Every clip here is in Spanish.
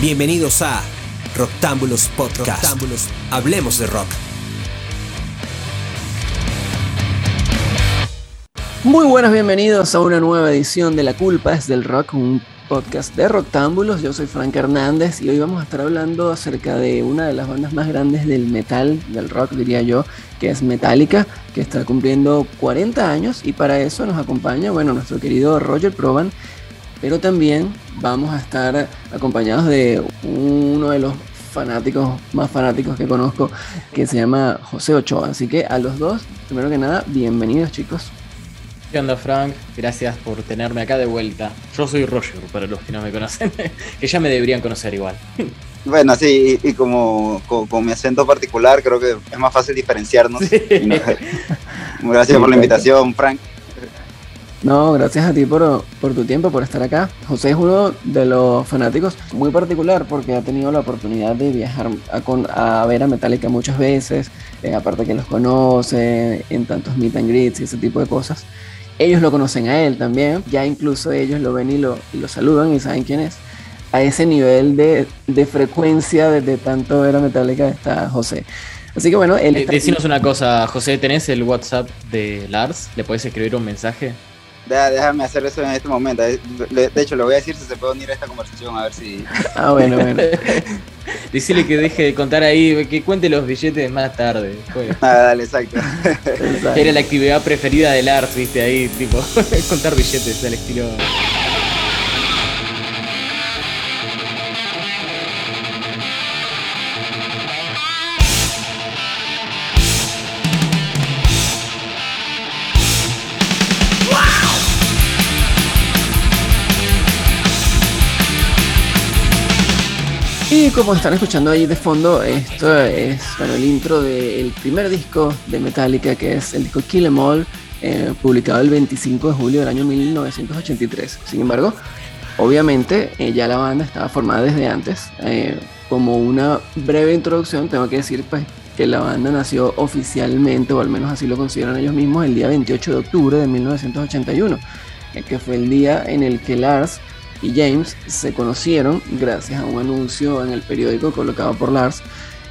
Bienvenidos a Roctámbulos Podcast. Hablemos de rock. Muy buenas, bienvenidos a una nueva edición de La Culpa es del Rock, un podcast de Roctámbulos. Yo soy Frank Hernández y hoy vamos a estar hablando acerca de una de las bandas más grandes del metal, del rock diría yo, que es Metallica, que está cumpliendo 40 años y para eso nos acompaña, bueno, nuestro querido Roger Proban, pero también vamos a estar acompañados de uno de los fanáticos más fanáticos que conozco, que se llama José Ochoa. Así que a los dos, primero que nada, bienvenidos chicos. ¿Qué onda, Frank? Gracias por tenerme acá de vuelta. Yo soy Roger, para los que no me conocen, que ya me deberían conocer igual. Bueno, sí, y, como con, mi acento particular, creo que es más fácil diferenciarnos. gracias por la invitación, Frank. No, gracias a ti por, tu tiempo, por estar acá. José es uno de los fanáticos muy particular porque ha tenido la oportunidad de viajar a, ver a Metallica muchas veces, eh, aparte que los conoce en tantos meet and greets y ese tipo de cosas. Ellos lo conocen a él también, ya incluso ellos lo ven y lo, saludan y saben quién es. A ese nivel de, frecuencia de, tanto ver a Metallica está José. Así que bueno, él eh, Decinos una cosa, José, ¿tenés el WhatsApp de Lars? ¿Le puedes escribir un mensaje? Déjame hacer eso en este momento. De hecho, le voy a decir si se puede unir a esta conversación, a ver si. Ah, bueno, bueno. Decirle que deje de contar ahí, que cuente los billetes más tarde. Ah, dale, exacto. Era la actividad preferida del Lars, viste, ahí, tipo, contar billetes al estilo. Como están escuchando ahí de fondo, esto es bueno, el intro del primer disco de Metallica, que es el disco Kill Em All, eh, publicado el 25 de julio del año 1983. Sin embargo, obviamente eh, ya la banda estaba formada desde antes. Eh, como una breve introducción, tengo que decir pues, que la banda nació oficialmente, o al menos así lo consideran ellos mismos, el día 28 de octubre de 1981, que fue el día en el que Lars y James se conocieron gracias a un anuncio en el periódico colocado por Lars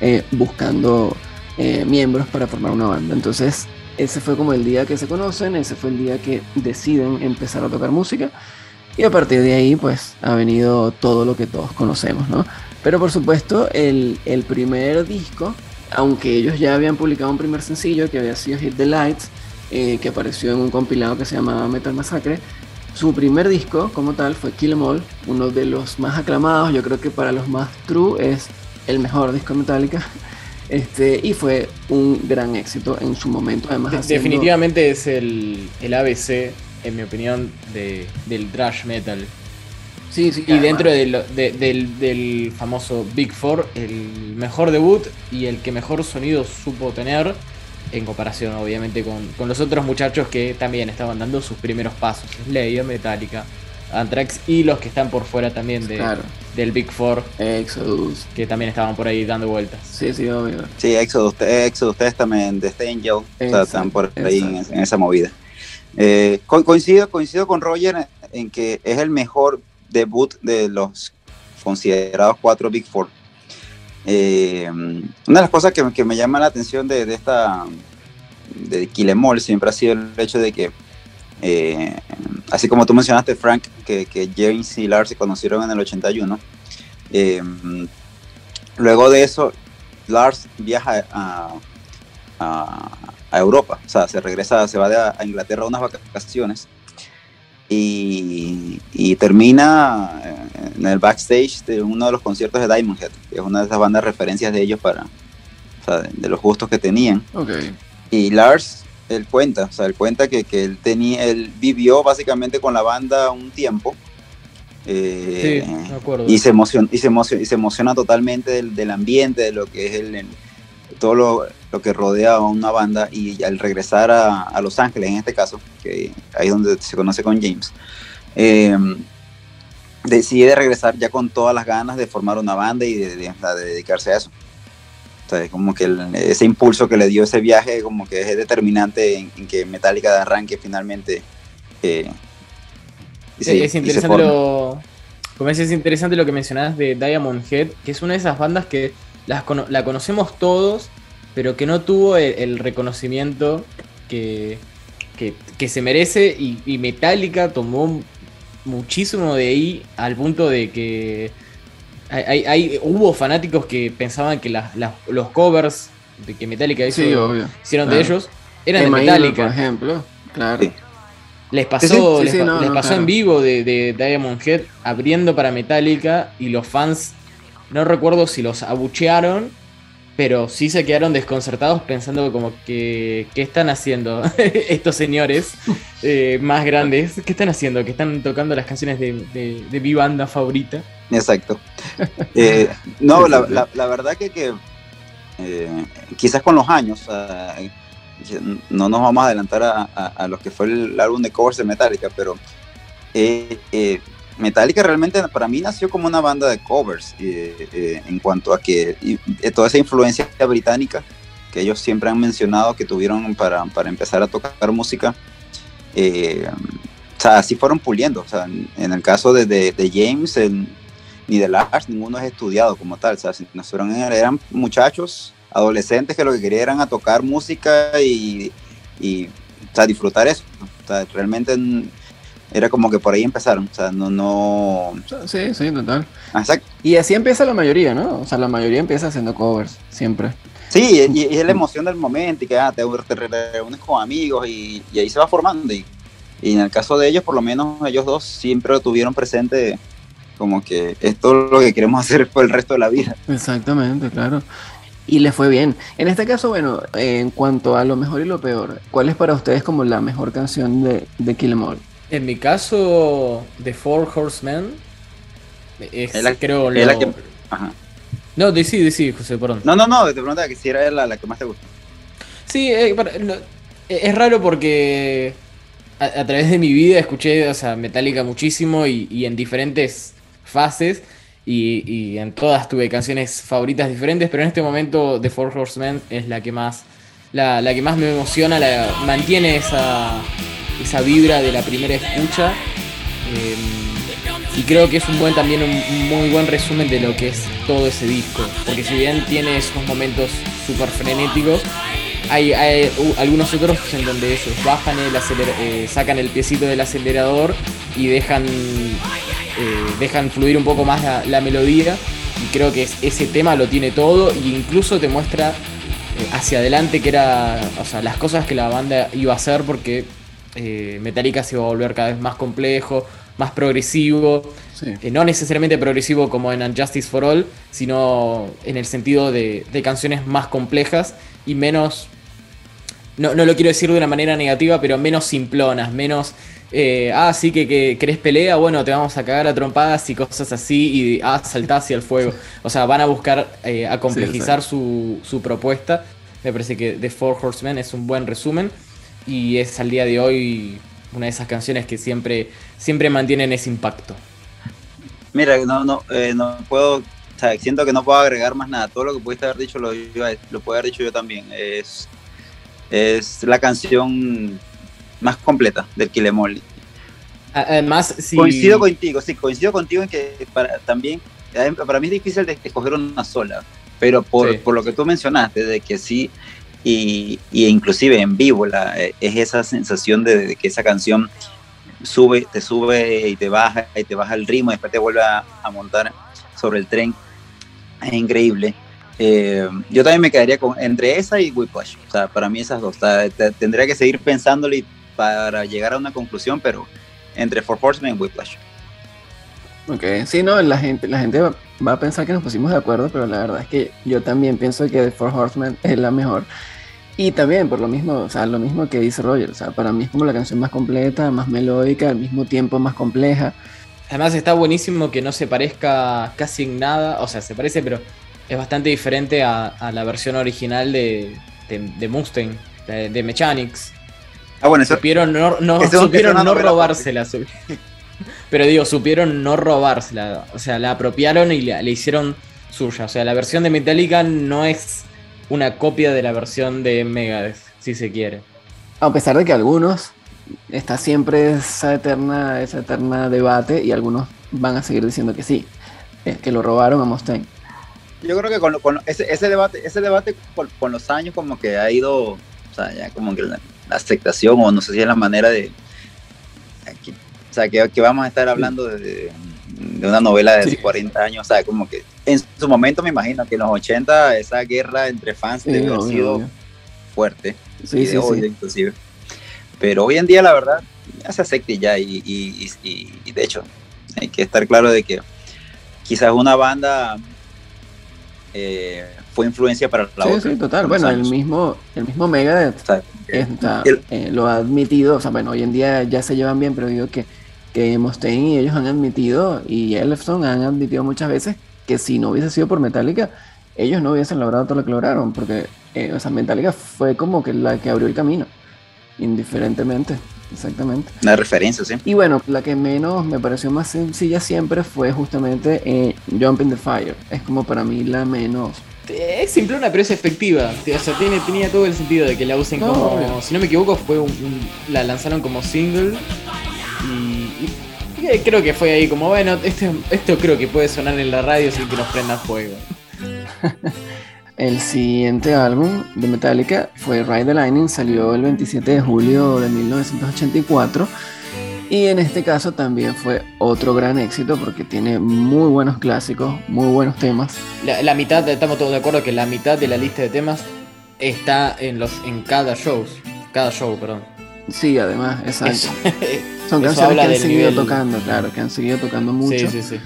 eh, buscando eh, miembros para formar una banda. Entonces, ese fue como el día que se conocen, ese fue el día que deciden empezar a tocar música y a partir de ahí pues ha venido todo lo que todos conocemos, ¿no? Pero por supuesto el, el primer disco, aunque ellos ya habían publicado un primer sencillo que había sido Hit the Lights, eh, que apareció en un compilado que se llamaba Metal Massacre, su primer disco como tal fue Kill Em All, uno de los más aclamados, yo creo que para los más true es el mejor disco Metallica. Este, y fue un gran éxito en su momento. Además, definitivamente es el, el, ABC, en mi opinión, de, del thrash metal. Sí, sí, y dentro del, del, famoso Big Four, el mejor debut y el que mejor sonido supo tener en comparación obviamente con, los otros muchachos que también estaban dando sus primeros pasos, Slayer, Metallica, Anthrax y los que están por fuera también de, del Big Four. Exodus. Que también estaban por ahí dando vueltas. Sí, sí, obvio. Sí, Exodus, Exodus también de Angel, o sea, están por ahí en, esa movida. Eh, coincido, coincido con Roger en que es el mejor debut de los considerados cuatro Big Four. Eh, una de las cosas que, me llama la atención de, esta de Kilemol siempre ha sido el hecho de que, eh, así como tú mencionaste, Frank, que, James y Lars se conocieron en el 81, eh, luego de eso, Lars viaja a, Europa, o sea, se regresa, se va a Inglaterra a unas vacaciones y, termina en el backstage de uno de los conciertos de Diamond Head, que es una de esas bandas referencias de ellos para, de, los gustos que tenían. Y Lars, él cuenta, o sea, él cuenta que, que, él tenía, él vivió básicamente con la banda un tiempo. Eh, sí, me acuerdo. Y se emociona, y se emociona, y se emociona totalmente del, del, ambiente, de lo que es el, todo lo, lo, que rodea a una banda y al regresar a, a, Los Ángeles, en este caso, que ahí es donde se conoce con James, eh, decide regresar ya con todas las ganas de formar una banda y de, dedicarse a eso. Entonces, como que ese impulso que le dio ese viaje, como que es determinante en, que Metallica de arranque finalmente. Eh, es interesante lo, como es, es interesante lo que mencionabas de Diamond Head, que es una de esas bandas que las la conocemos todos, pero que no tuvo el, reconocimiento que, que, se merece y, Metallica tomó muchísimo de ahí al punto de que hay, hubo fanáticos que pensaban que los covers de que Metallica hizo, hicieron de ellos eran de Metallica. por ejemplo, claro. Les pasó, les, pasó en vivo de, de, Diamond Head abriendo para Metallica y los fans, no recuerdo si los abuchearon, pero sí se quedaron desconcertados pensando como que, ¿qué están haciendo estos señores eh, más grandes? ¿Qué están haciendo? Que están tocando las canciones de, de, mi banda favorita. Exacto. Eh, no, la, la, verdad que, que eh, quizás con los años no nos vamos a adelantar a, a, lo que fue el álbum de covers de Metallica, pero Metallica realmente para mí nació como una banda de covers eh, en cuanto a que toda esa influencia británica que ellos siempre han mencionado que tuvieron para, para empezar a tocar música, o sea, así fueron puliendo. O sea, en, el caso de, James ni de Lars, ninguno es estudiado como tal. O sea, eran muchachos adolescentes que lo que querían era tocar música y, y disfrutar eso. O sea, realmente era como que por ahí empezaron. O sea, no, no. Sí, sí, total. Exacto. Y así empieza la mayoría, ¿no? O sea, la mayoría empieza haciendo covers, siempre. Sí, y, es la emoción del momento y que ah, te, reúnes con amigos y, ahí se va formando. Y, y, en el caso de ellos, por lo menos ellos dos siempre lo tuvieron presente como que esto es lo que queremos hacer por el resto de la vida. Exactamente, claro y le fue bien. En este caso, bueno, en cuanto a lo mejor y lo peor, ¿cuál es para ustedes como la mejor canción de, de Kill Em All? En mi caso, The Four Horsemen es, la, creo la que, ajá. No, decí, decí, José, perdón. No, no, no, te preguntaba que si era la, la que más te gusta. Sí, eh, es raro porque a, través de mi vida escuché, o sea, Metallica muchísimo y, y en diferentes fases y, en todas tuve canciones favoritas diferentes, pero en este momento The Four Horsemen es la que más, la, que más me emociona, la, mantiene esa, esa vibra de la primera escucha. Eh, y creo que es un buen también un, muy buen resumen de lo que es todo ese disco. Porque si bien tiene esos momentos súper frenéticos, hay, algunos otros en donde ellos bajan el eh, sacan el piecito del acelerador y dejan eh, dejan fluir un poco más la, melodía y creo que ese tema lo tiene todo e incluso te muestra eh, hacia adelante que era, o sea, las cosas que la banda iba a hacer porque eh, Metallica se iba a volver cada vez más complejo, más progresivo, no necesariamente progresivo como en Unjustice for All, sino en el sentido de, de canciones más complejas y menos no, no, lo quiero decir de una manera negativa, pero menos simplonas, menos eh, ah, sí, que, que, querés pelea, bueno, te vamos a cagar a trompadas y cosas así, y ah, saltás hacia el fuego. O sea, van a buscar eh, a complejizar su, propuesta. Me parece que The Four Horsemen es un buen resumen y es al día de hoy una de esas canciones que siempre, siempre mantienen ese impacto. Mira, no, no, eh, no puedo, o sea, siento que no puedo agregar más nada. Todo lo que pudiste haber dicho lo, lo puedo haber dicho yo también. Es, es la canción más completa del Kilemoli. Además, Coincido contigo, sí, coincido contigo en que para, también, para mí es difícil de escoger una sola, pero por, por lo que tú mencionaste, de que sí, y, y inclusive en vivo, la, es esa sensación de, que esa canción sube, te sube y te baja, y te baja el ritmo, y después te vuelve a, montar sobre el tren, es increíble. Eh, yo también me quedaría con entre esa y Whiplash. O sea, para mí esas dos. tendría que seguir pensándole para llegar a una conclusión, pero entre Four Horsemen y Whiplash. Ok, sí, no, la gente, la gente va, a pensar que nos pusimos de acuerdo, pero la verdad es que yo también pienso que The Four Horsemen es la mejor. Y también por lo mismo, o sea, lo mismo que dice Roger, o sea, para mí es como la canción más completa, más melódica, al mismo tiempo más compleja. Además está buenísimo que no se parezca casi en nada, o sea, se parece, pero es bastante diferente a, la versión original de, de, Mustang, de Mechanics. Ah, bueno, supieron no, no, supieron no robársela. Pero digo, supieron no robársela. O sea, la apropiaron y le, hicieron suya. O sea, la versión de Metallica no es una copia de la versión de Megadeth, si se quiere. A pesar de que algunos está siempre esa eterna, esa eterna debate y algunos van a seguir diciendo que sí, es que lo robaron a Mustaine. Yo creo que con, ese, debate, ese debate con, los años como que ha ido, o sea, ya como que la, aceptación o no sé si es la manera de, o sea, que, vamos a estar hablando de, una novela de 40 años, o sea, como que en su momento me imagino que en los 80 esa guerra entre fans debe haber sido fuerte, sí, sí, inclusive. Pero hoy en día la verdad ya se acepta ya y, y de hecho hay que estar claro de que quizás una banda eh, fue influencia para la sí, Sí, total. Bueno, el mismo, el mismo Megadeth eh, lo ha admitido. O sea, bueno, hoy en día ya se llevan bien, pero digo que, que Mustaine y ellos han admitido, y Elefson han admitido muchas veces que si no hubiese sido por Metallica, ellos no hubiesen logrado todo lo que lograron, porque eh, o sea, Metallica fue como que la que abrió el camino, indiferentemente. Exactamente. Una referencia, sí. Y bueno, la que menos me pareció más sencilla siempre fue justamente eh, Jump in the Fire. Es como para mí la menos. Es simplona, pero es efectiva. O sea, tiene, tenía todo el sentido de que la usen como. Si no me equivoco, fue un, la lanzaron como single. Y, creo que fue ahí como, bueno, este, esto creo que puede sonar en la radio sin que nos prenda fuego. El siguiente álbum de Metallica fue Ride the Lightning, salió el 27 de julio de 1984 y en este caso también fue otro gran éxito porque tiene muy buenos clásicos, muy buenos temas. La, mitad, estamos todos de acuerdo que la mitad de la lista de temas está en los en cada show, cada show, perdón. Sí, además, exacto. Son canciones que han seguido tocando, claro, que han seguido tocando mucho. Sí, sí, sí.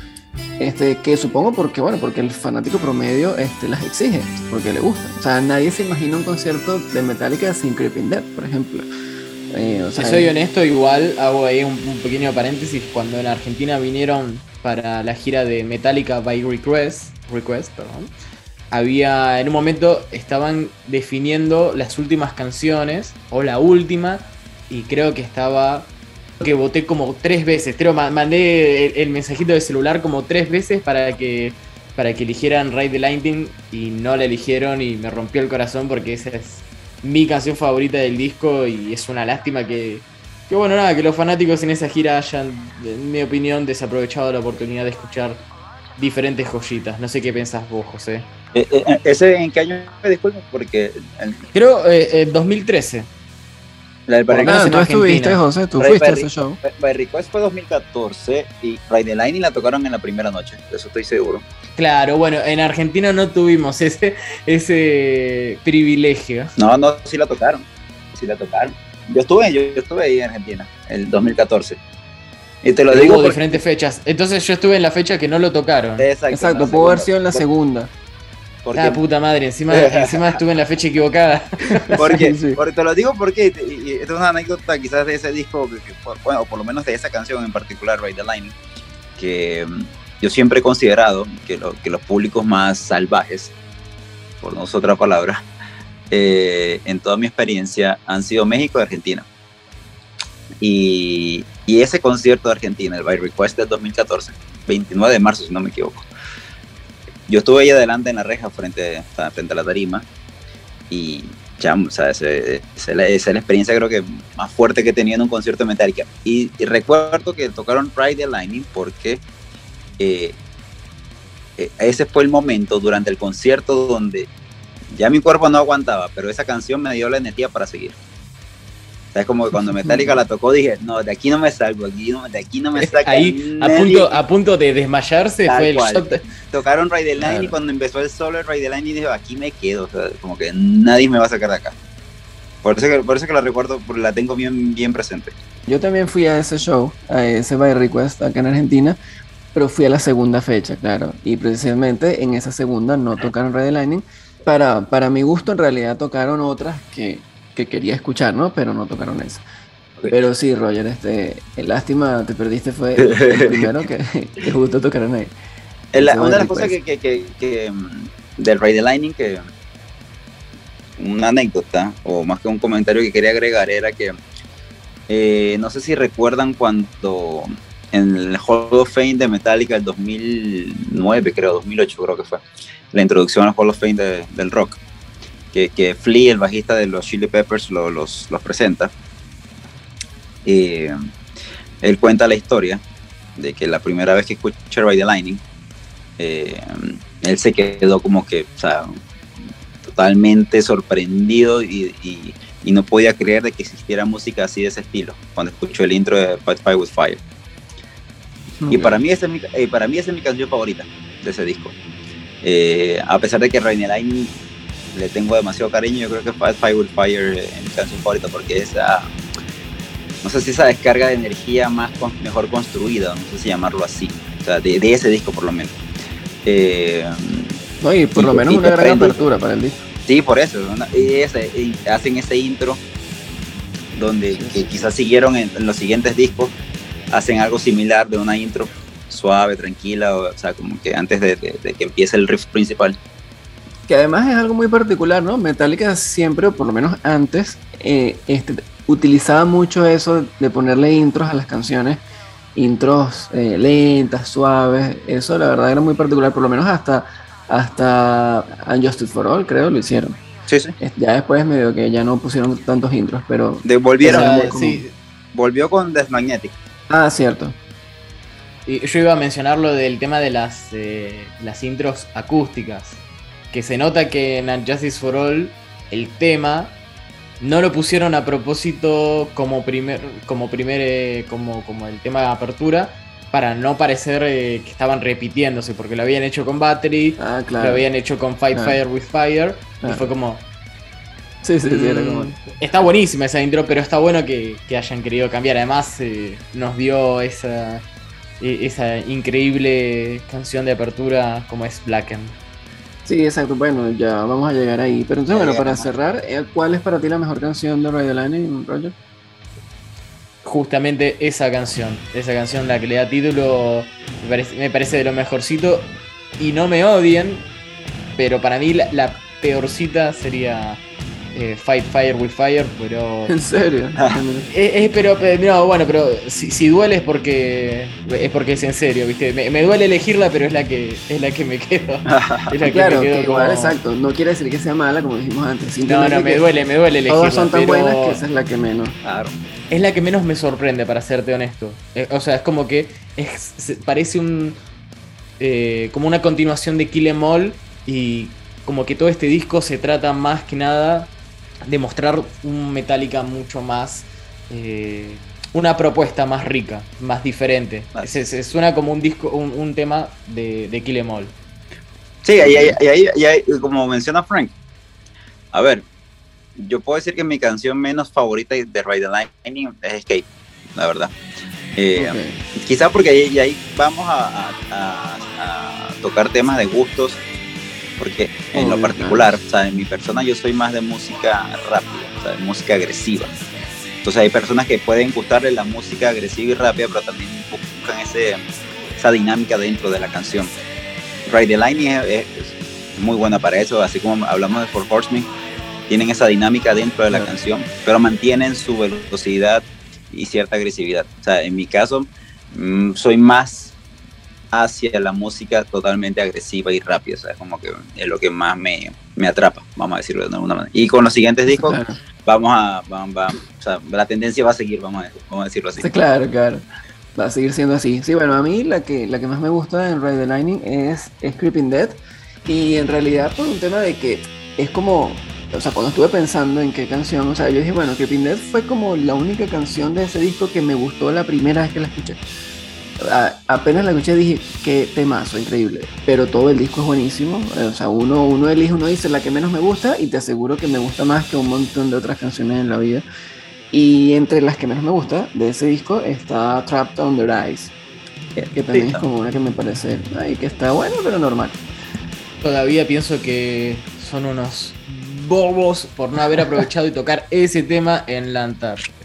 Este, que supongo porque, bueno, porque el fanático promedio este, las exige, porque le gusta. O sea, nadie se imagina un concierto de Metallica sin Creeping Dead, por ejemplo. Eh, si soy honesto, igual hago ahí un, pequeño paréntesis. Cuando en Argentina vinieron para la gira de Metallica by Request, Request perdón, había en un momento estaban definiendo las últimas canciones, o la última, y creo que estaba que voté como tres veces. Creo mandé el, mensajito de celular como tres veces para que para que eligieran Ride the Lightning y no la eligieron y me rompió el corazón porque esa es mi canción favorita del disco y es una lástima que, que bueno, nada, que los fanáticos en esa gira hayan, en mi opinión, desaprovechado la oportunidad de escuchar diferentes joyitas. No sé qué pensás vos, José. Eh, eh, ¿Ese en qué año me disculpo? Porque... Creo eh, 2013. La del ah, tú estuviste, José, tú fuiste a ese show. By Request fue 2014 y Ride the Lightning la tocaron en la primera noche, de eso estoy seguro. Claro, bueno, en Argentina no tuvimos ese, ese privilegio. No, no, sí la tocaron, sí la tocaron. Yo estuve, yo, estuve ahí en Argentina, el 2014. Y te lo digo. Hubo diferentes fechas. Entonces yo estuve en la fecha que no lo tocaron. Exacto, Exacto pudo haber sido en la segunda. Porque, ah, puta madre, encima, encima estuve en la fecha equivocada. Porque, porque te lo digo porque y, es una anécdota quizás de ese disco, bueno, o por lo menos de esa canción en particular, Ride the Line, que mm, yo siempre he considerado que, que los públicos más salvajes, por no usar otra palabra, eh, en toda mi experiencia han sido México y Argentina. Y, y ese concierto de Argentina, el By Request del 2014, 29 de marzo, si no me equivoco, yo estuve ahí adelante en la reja frente, frente a la tarima y ya, o sea, esa es la, experiencia creo que más fuerte que he tenido en un concierto de Metallica. Y, recuerdo que tocaron Ride the Lightning porque eh, eh, ese fue el momento durante el concierto donde ya mi cuerpo no aguantaba, pero esa canción me dio la energía para seguir es como que cuando Metallica la tocó dije, no, de aquí no me salgo, aquí de aquí no me saca. Ahí, a punto, a punto de desmayarse, fue el shot. Tocaron Ride the Line y cuando empezó el solo de Ride the Line dije, aquí me quedo, como que nadie me va a sacar de acá. Por eso que, por eso que la recuerdo, la tengo bien, bien presente. Yo también fui a ese show, a ese By Request acá en Argentina, pero fui a la segunda fecha, claro. Y precisamente en esa segunda no tocaron Ride the Lightning. Para, para mi gusto, en realidad tocaron otras que que quería escuchar, ¿no? Pero no tocaron eso. Pero sí, Roger, este, lástima, te perdiste, fue el primero que, que justo tocaron ahí. una de las cosas que, que, que, mm, del Rey de Lightning, que una anécdota, o más que un comentario que quería agregar, era que eh, no sé si recuerdan cuando en el Hall of Fame de Metallica del 2009, creo, 2008 creo que fue, la introducción al Hall of Fame del rock que, que Flea, el bajista de los Chili Peppers, los, los presenta. él cuenta la historia de que la primera vez que escuché Ride the Lightning, eh, él se quedó como que, o sea, totalmente sorprendido y, no podía creer de que existiera música así de ese estilo cuando escuchó el intro de Fight Fire with Fire. Y para mí, esa es mi, eh, para mí esa es mi canción favorita de ese disco. Eh, a pesar de que Rainy Line le tengo demasiado cariño, yo creo que Fight Fire with Fire es mi canción favorita porque esa, no sé si esa descarga de energía más mejor construida, no sé si llamarlo así, o sea, de, ese disco por lo menos. Eh, no, y por lo menos una gran apertura para el disco. Sí, por eso. Y hacen ese intro donde quizás siguieron en, los siguientes discos, hacen algo similar de una intro suave, tranquila, o, sea, como que antes de, que empiece el riff principal. Que además es algo muy particular, ¿no? Metallica siempre, o por lo menos antes, eh, este, utilizaba mucho eso de ponerle intros a las canciones, intros eh, lentas, suaves, eso la verdad era muy particular, por lo menos hasta hasta Unjustice for All, creo, lo hicieron. Sí, sí. Ya después medio que ya no pusieron tantos intros, pero... Devolvieron, sí. Volvió con Death Magnetic. Ah, cierto. Y yo iba a mencionar lo del tema de las, eh, las intros acústicas. Que se nota que en Unjustice for All el tema no lo pusieron a propósito como primer, como primer, eh, como, como el tema de apertura, para no parecer eh, que estaban repitiéndose, porque lo habían hecho con Battery, ah, lo habían hecho con Fight Fire with Fire, y fue como... Sí, sí, sí, era como... Mm, está buenísima esa intro, pero está bueno que, hayan querido cambiar. Además, eh, nos dio esa, e, esa increíble canción de apertura como es Blackened. Sí, exacto. Bueno, ya vamos a llegar ahí. Pero entonces, bueno, para cerrar, eh, ¿cuál es para ti la mejor canción de Radio Line, Roger? justamente esa canción. Esa canción, la que le da título, me parece, de lo mejorcito. Y no me odien, pero para mí la, peorcita sería eh, Fight Fire with Fire, pero. ¿En serio? es, pero, no, bueno, pero si, duele es porque es porque es en serio, ¿viste? Me, duele elegirla, pero es la que es la que me quedo. Es la que claro, me quedo igual, exacto. No quiere decir que sea mala, como dijimos antes. No, no, me duele, me duele elegirla. Todas son tan buenas que esa es la que menos. Claro es la que menos me sorprende, para serte honesto. Eh, o sea, es como que es, parece un. Eh, como una continuación de Kill Em All y como que todo este disco se trata más que nada de mostrar un Metallica mucho más. Eh, una propuesta más rica, más diferente. Se, suena como un disco, un, tema de, de Kill Em All. Sí, y ahí, como menciona Frank, a ver, yo puedo decir que mi canción menos favorita de Ride the Lightning es Escape, la verdad. Eh, Quizás porque ahí, vamos a, tocar temas de gustos, porque en lo particular, o sea, en mi persona yo soy más de música rápida, o sea, de música agresiva. Entonces hay personas que pueden gustarle la música agresiva y rápida, pero también buscan ese, esa dinámica dentro de la canción. Ride the Lightning es, es, muy buena para eso, así como hablamos de For Horsemen tienen esa dinámica dentro de la canción, pero mantienen su velocidad y cierta agresividad. O sea, en mi caso, mm, soy más hacia la música totalmente agresiva y rápida, o sea, como que es lo que más me, me atrapa, vamos a decirlo de alguna manera. Y con los siguientes discos, vamos a, vamos, o sea, la tendencia va a seguir, vamos a, vamos a decirlo así. claro, claro. Va a seguir siendo así. Sí, bueno, a mí la que, la que más me gusta en Ride the Lightning es, es Creeping Dead. Y en realidad por un tema de que es como o sea, cuando estuve pensando en qué canción, o sea, yo dije, bueno, que Dead fue como la única canción de ese disco que me gustó la primera vez que la escuché. Apenas la escuché dije, qué temazo, increíble. Pero todo el disco es buenísimo. Eh, o sea, uno, uno elige, uno dice la que menos me gusta y te aseguro que me gusta más que un montón de otras canciones en la vida. Y entre las que menos me gusta de ese disco está Trapped Under Ice, que, también es como una que me parece, ay, que está bueno, pero normal. Todavía pienso que son unos bobos por no haber aprovechado y tocar ese tema en la Antártida.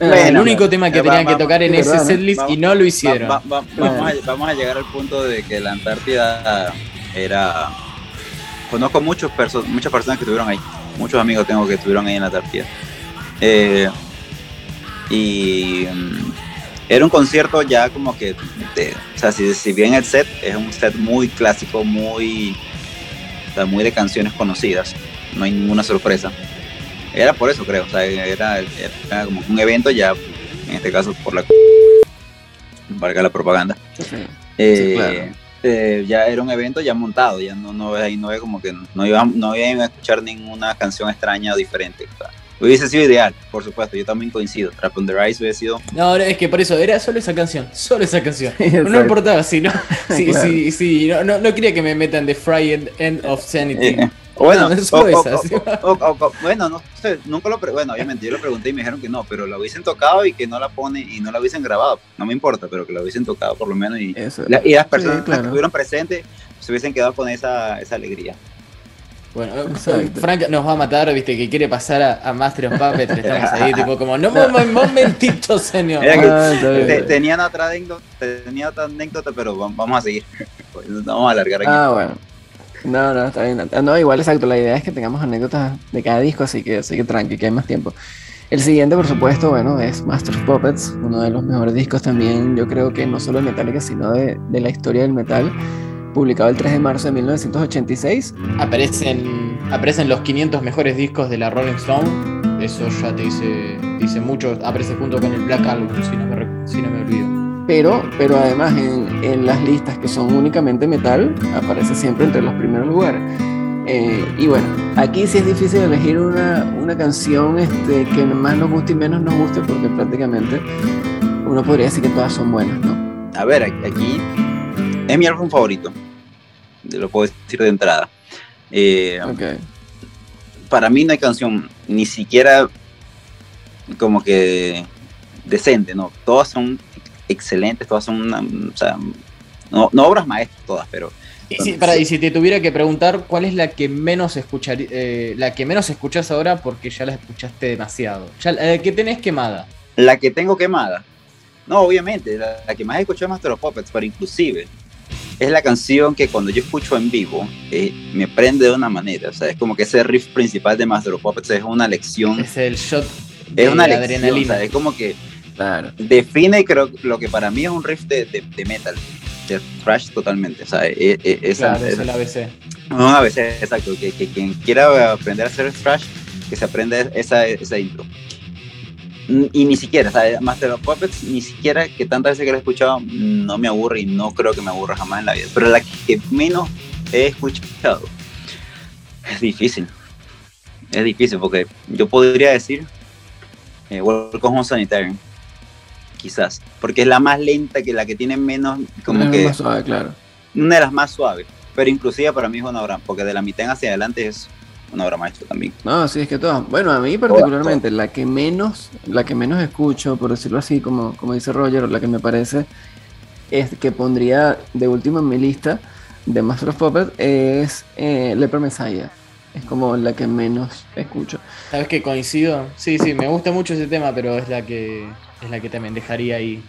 El único tema que tenían que tocar en ese setlist y no lo hicieron. vamos, a, llegar al punto de que la Antártida era. Conozco muchos muchas personas que estuvieron ahí. Muchos amigos tengo que estuvieron ahí en la Antártida. Eh, y mm, era un concierto ya como que. o sea, si, si, bien el set es un set muy clásico, muy. muy de canciones conocidas no hay ninguna sorpresa. Era por eso, creo, o sea, era, como un evento ya, en este caso por la... valga la propaganda. Eh, eh, ya era un evento ya montado, ya no, no, ahí no como que no iban, no iban a escuchar ninguna canción extraña o diferente. Hubiese sido ideal, por supuesto, yo también coincido. Trap on the Rise hubiese sido. No, es que por eso era solo esa canción, solo esa canción. no importaba si no, sí, sí, sí, no, no, quería que me metan The Fry End of Sanity. Eh, bueno, o, bueno, no sé, nunca lo bueno, obviamente yo lo pregunté y me dijeron que no, pero la hubiesen tocado y que no la pone y no la hubiesen grabado. No me importa, pero que la hubiesen tocado por lo menos y, y las personas que estuvieron presentes se hubiesen quedado con esa, esa alegría. Bueno, Frank nos va a matar, viste, que quiere pasar a, Master of Puppets. Estamos ahí, tipo, como, no, un momentito, señor. Ah, tenían otra anécdota, tenía otra anécdota, pero vamos a seguir. vamos a alargar aquí. Ah, bueno. No, no, está bien. Ah, no, igual, exacto. La idea es que tengamos anécdotas de cada disco, así que, así que tranqui, que hay más tiempo. El siguiente, por supuesto, bueno, es Master of Puppets, uno de los mejores discos también, yo creo que no solo de Metallica, sino de, de la historia del metal publicado el 3 de marzo de 1986. Aparecen, aparecen los 500 mejores discos de la Rolling Stone. Eso ya te dice, dice mucho. Aparece junto con el Black Album, si no me, si no me olvido. Pero, pero además en, en, las listas que son únicamente metal, aparece siempre entre los primeros lugares. Eh, y bueno, aquí sí es difícil elegir una, una canción este, que más nos guste y menos nos guste, porque prácticamente uno podría decir que todas son buenas, ¿no? A ver, aquí es mi álbum favorito lo puedo decir de entrada. Eh, para mí no hay canción ni siquiera como que decente, ¿no? Todas son excelentes, todas son, o sea, no, obras maestras todas, pero... Y si, para, y si te tuviera que preguntar, ¿cuál es la que menos escuchar, eh, la que menos escuchas ahora porque ya la escuchaste demasiado? Ya, la que tenés quemada. La que tengo quemada. No, obviamente, la, que más he escuchado es Master of Puppets, pero inclusive es la canción que cuando yo escucho en vivo eh, me prende de una manera. O sea, es como que ese riff principal de Master of Puppets es una lección. Es el shot de es una adrenalina. es como que claro. define creo lo que para mí es un riff de, de, metal, de thrash totalmente. O sea, e, e, esa, claro, es el ABC. Un ABC, exacto. Que, que, quien quiera aprender a hacer thrash, que se aprenda esa, esa intro y ni siquiera, ¿sabes? Master of Puppets, ni siquiera que tantas veces que lo he escuchado, no me aburre y no creo que me aburra jamás en la vida. Pero la que menos he escuchado es difícil. Es difícil porque yo podría decir eh, Welcome Home Sanitarium. Quizás. Porque es la más lenta, que la que tiene menos. Como que. Más suave, claro. Una de las más suaves. Pero inclusive para mí es una obra, porque de la mitad hacia adelante es una obra maestra también. No, sí, es que todo. Bueno, a mí particularmente, la que menos, la que menos escucho, por decirlo así, como, como dice Roger, la que me parece es que pondría de último en mi lista de Master of Puppets es eh, Leper Messiah. Es como la que menos escucho. ¿Sabes que coincido? Sí, sí, me gusta mucho ese tema, pero es la que es la que también dejaría ahí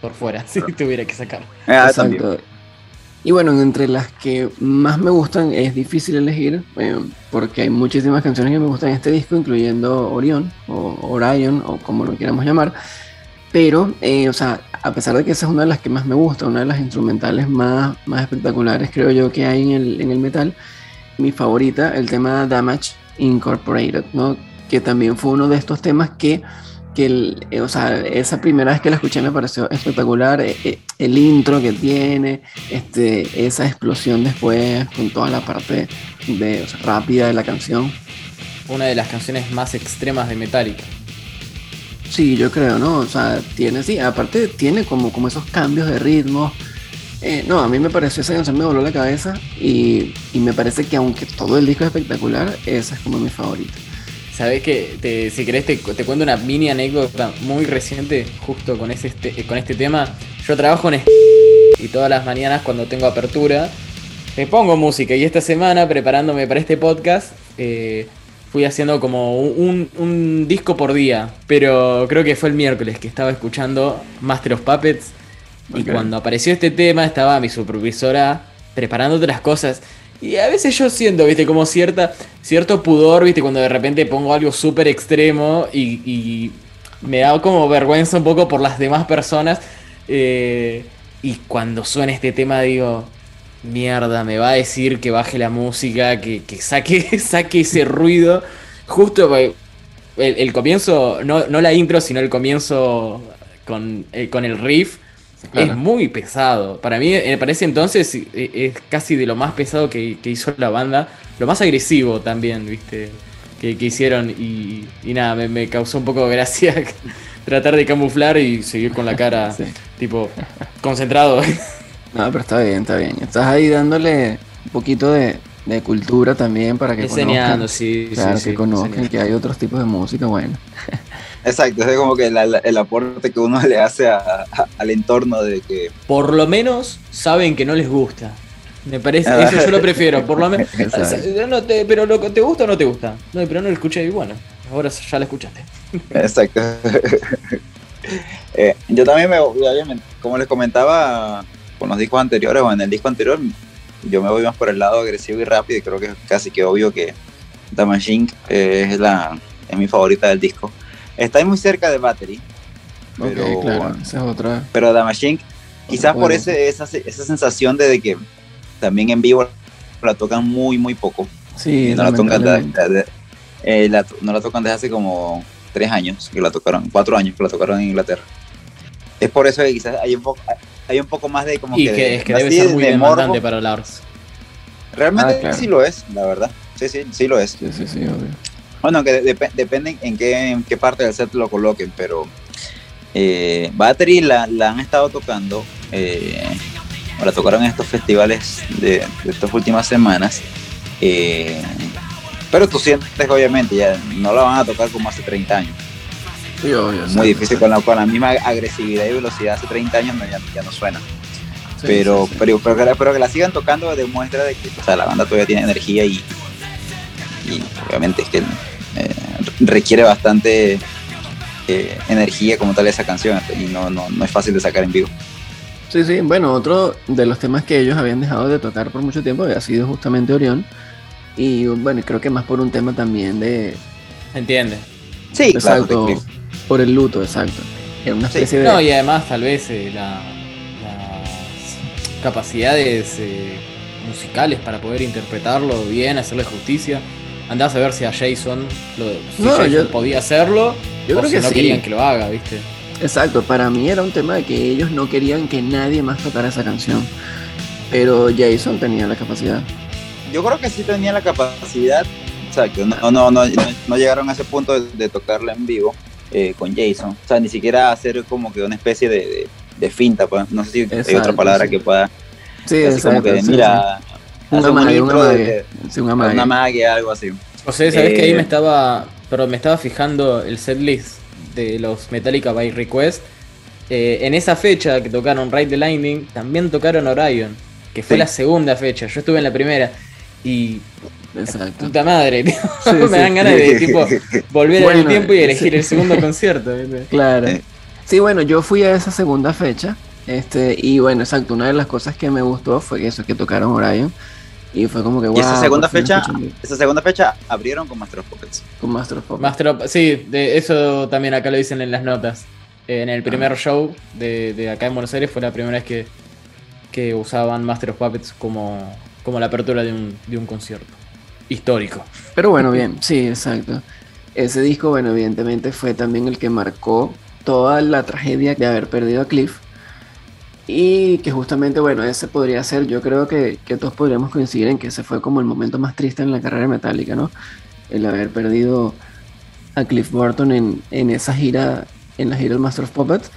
por fuera, si tuviera que sacar. Ah, Exacto. Y bueno, entre las que más me gustan es difícil elegir, eh, porque hay muchísimas canciones que me gustan en este disco, incluyendo Orion o Orion o como lo queramos llamar. Pero, eh, o sea, a pesar de que esa es una de las que más me gusta, una de las instrumentales más, más espectaculares creo yo que hay en el, en el metal, mi favorita, el tema Damage Incorporated, ¿no? Que también fue uno de estos temas que que el, eh, o sea, esa primera vez que la escuché me pareció espectacular, eh, eh, el intro que tiene, este, esa explosión después con toda la parte de, rápida de la canción. Una de las canciones más extremas de Metallica. Sí, yo creo, ¿no? O sea, tiene, sí, aparte tiene como, como esos cambios de ritmo. no, a mí me pareció esa canción me voló la cabeza y, y me parece que aunque todo el disco es espectacular, esa es como mi favorita. Sabes que si querés te, cuento una mini anécdota muy reciente justo con, ese, este, con este tema. Yo trabajo en y todas las mañanas cuando tengo apertura me pongo música. Y esta semana preparándome para este podcast eh, fui haciendo como un, disco por día, pero creo que fue el miércoles que estaba escuchando Master of Puppets. Y cuando apareció este tema estaba mi supervisora preparando otras cosas y a veces yo siento, viste, como cierta, cierto pudor, viste, cuando de repente pongo algo súper extremo y, me da como vergüenza un poco por las demás personas. Eh, y cuando suena este tema digo, mierda, me va a decir que baje la música, que, saque, saque ese ruido. Justo el, el comienzo, no, no, la intro, sino el comienzo con, eh, con el riff Es muy pesado. Para mí, me parece entonces, es casi de lo más pesado que, hizo la banda. Lo más agresivo también, ¿viste? Que, hicieron. Y, nada, me, causó un poco de gracia tratar de camuflar y seguir con la cara, tipo, concentrado. No, pero está bien, está bien. Estás ahí dándole un poquito de, cultura también para que Enseñando, sí, claro, que conozcan que hay otros tipos de música, bueno. Exacto, es como que el aporte que uno le hace al entorno de que... Por lo menos saben que no les gusta. Me parece, ah. eso yo lo prefiero, por lo menos... pero lo, ¿te gusta o no te gusta? No, pero no lo escuché y bueno, ahora ya lo escuchaste. Exacto. Eh, yo también me, como les comentaba con los discos anteriores o en el disco anterior, yo me voy más por el lado agresivo y rápido y creo que es casi que obvio que The Machine eh, es, la, es mi favorita del disco. Está muy cerca de Battery. Pero, claro, esa es otra. Pero The Machine, quizás por ese, esa, esa sensación de, que también en vivo la tocan muy, muy poco. Sí, no la, tocan eh, no la tocan desde hace como tres años, que la tocaron, cuatro años que la tocaron en Inglaterra. Es por eso que quizás hay un poco, hay un poco más de como y que, es que debe ser muy demandante para Lars. Realmente ah, sí lo es, la verdad. Sí, sí, sí lo es. Sí, sí, sí, obvio. Bueno, que depende en qué, en qué parte del set lo coloquen, pero eh, Battery la, la, han estado tocando, eh, la tocaron en estos festivales de, estas últimas semanas. Eh, pero tú sientes obviamente, ya no la van a tocar como hace 30 años. Sí, obvio, Muy difícil con la, con la misma agresividad y velocidad hace 30 años ya, no suena. pero, pero, pero, que, la sigan tocando demuestra de que la banda todavía tiene energía y, y obviamente es que eh, requiere bastante eh, energía como tal esa canción y no, no, no es fácil de sacar en vivo. Sí, sí, bueno, otro de los temas que ellos habían dejado de tocar por mucho tiempo había sido justamente Orión. Y bueno, creo que más por un tema también de. Entiende. Sí, exacto. por el luto, exacto. una especie de... No, y además, tal vez eh, las capacidades musicales para poder interpretarlo bien, hacerle justicia andás a ver si a Jason, lo, podía hacerlo yo creo que no querían que lo haga, ¿viste? Exacto, para mí era un tema de que ellos no querían que nadie más tocara esa canción. Pero Jason tenía la capacidad. Yo creo que sí tenía la capacidad. Exacto, no, no, no, no, llegaron a ese punto de, tocarla en vivo eh, con Jason. O sea, ni siquiera hacer como que una especie de, finta, pues. No sé si hay otra palabra que pueda. Sí, exacto, como que, mira, una magia, una magia. Sí, una magia. Una magia, algo así. O sea, sabes que ahí me eh, estaba. Pero me estaba fijando el setlist de los Metallica by Request. Eh, en esa fecha que tocaron Ride the Lightning, también tocaron Orion, que fue la segunda fecha. Yo estuve en la primera. Y. Exacto. Puta madre, me dan ganas de tipo, volver en el tiempo y elegir el segundo concierto. Claro. Sí, bueno, yo fui a esa segunda fecha. Este, y bueno, exacto, una de las cosas que me gustó fue eso, que tocaron Orion. Y fue como que, wow, Y esa segunda fecha, esa segunda fecha abrieron con Master of Puppets. Con Master of Puppets. Master sí, de eso también acá lo dicen en las notas. En el primer ah. show de, acá en Buenos Aires fue la primera vez que, que usaban Master of Puppets como, como la apertura de un, de un concierto histórico. Pero bueno, bien, sí, exacto. Ese disco, bueno, evidentemente fue también el que marcó toda la tragedia de haber perdido a Cliff y que justamente, bueno, ese podría ser, yo creo que, que, todos podríamos coincidir en que ese fue como el momento más triste en la carrera metálica, ¿no? El haber perdido a Cliff Burton en, en esa gira, en la gira del Master of Puppets.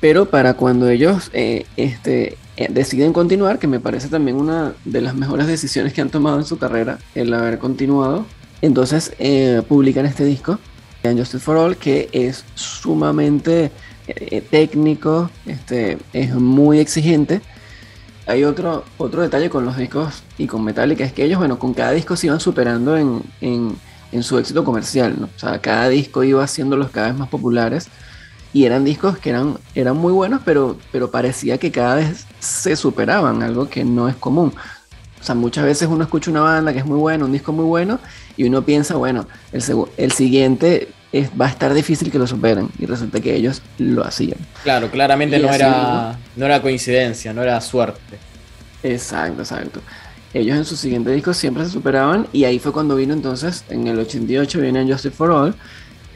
Pero para cuando ellos eh, este, eh, deciden continuar, que me parece también una de las mejores decisiones que han tomado en su carrera, el haber continuado, entonces eh, publican este disco, Justice for All, que es sumamente eh, técnico, este, es muy exigente. Hay otro, otro detalle con los discos y con Metallica, es que ellos, bueno, con cada disco se iban superando en, en, su éxito comercial, ¿no? O sea, cada disco iba haciéndolos cada vez más populares y eran discos que eran, eran muy buenos, pero, pero parecía que cada vez se superaban, algo que no es común. O sea, muchas veces uno escucha una banda que es muy buena, un disco muy bueno, y uno piensa, bueno, el, el siguiente va a estar difícil que lo superen. Y resulta que ellos lo hacían. Claro, claramente no era, no era coincidencia, no era suerte. Exacto, exacto. Ellos en su siguiente disco siempre se superaban y ahí fue cuando vino entonces, en el 88 viene Justice for All,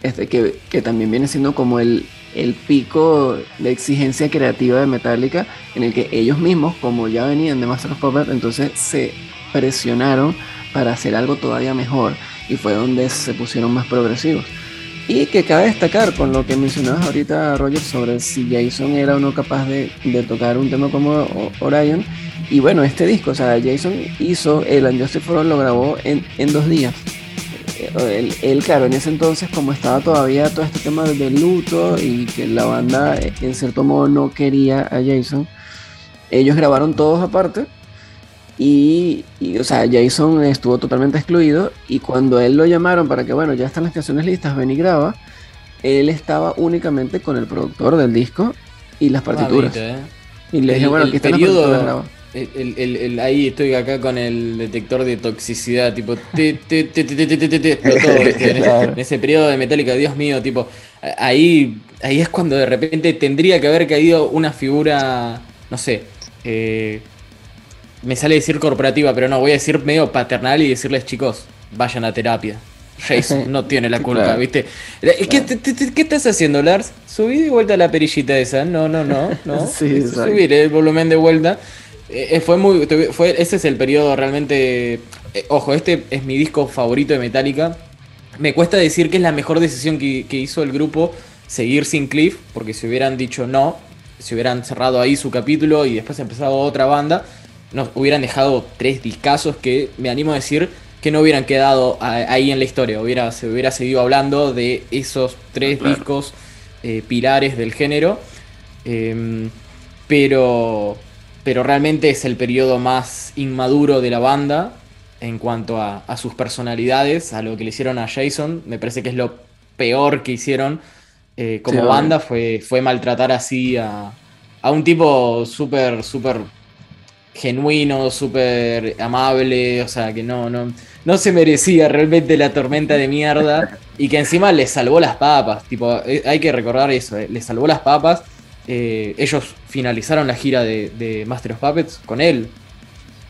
este, que, que también viene siendo como el, el pico de exigencia creativa de Metallica, en el que ellos mismos, como ya venían de Master of Puppets, entonces se presionaron para hacer algo todavía mejor y fue donde se pusieron más progresivos. Y que cabe destacar con lo que mencionabas ahorita, Roger, sobre si Jason era o no capaz de, de tocar un tema como Orion. Y bueno, este disco, o sea, Jason hizo el Unjustice for All, lo grabó en, en dos días él, claro, en ese entonces como estaba todavía todo este tema del luto y que la banda en cierto modo no quería a Jason, ellos grabaron todos aparte y, o sea, Jason estuvo totalmente excluido y cuando él lo llamaron para que, bueno, ya están las canciones listas, ven y graba, él estaba únicamente con el productor del disco y las partituras. ¿eh? Y le dije, bueno, aquí están las partituras, el, ahí estoy acá con el detector de toxicidad, tipo, en, ese periodo de Metallica, Dios mío, tipo, ahí, ahí es cuando de repente tendría que haber caído una figura, no sé, me sale decir corporativa, pero no, voy a decir medio paternal y decirles, chicos, vayan a terapia. Jason no tiene la culpa, ¿viste? ¿Qué, estás haciendo, Lars? Subí de vuelta la perillita esa. No, no, no, no. subir el volumen de vuelta. Eh, fue muy. Fue, ese es el periodo realmente. Eh, ojo, este es mi disco favorito de Metallica. Me cuesta decir que es la mejor decisión que, hizo el grupo seguir sin Cliff, porque si hubieran dicho no, si hubieran cerrado ahí su capítulo y después empezado otra banda, nos hubieran dejado tres discazos que me animo a decir que no hubieran quedado ahí en la historia. Hubiera, se hubiera seguido hablando de esos tres discos eh, pilares del género. Em, pero pero realmente es el periodo más inmaduro de la banda en cuanto a, sus personalidades, a lo que le hicieron a Jason. Me parece que es lo peor que hicieron eh, como banda, fue, fue maltratar así a, un tipo súper, súper genuino, súper amable, o sea, que no, no, no se merecía realmente la tormenta de mierda y que encima le salvó las papas, tipo, eh, hay que recordar eso, eh, le salvó las papas eh, ellos finalizaron la gira de, Master of Puppets con él.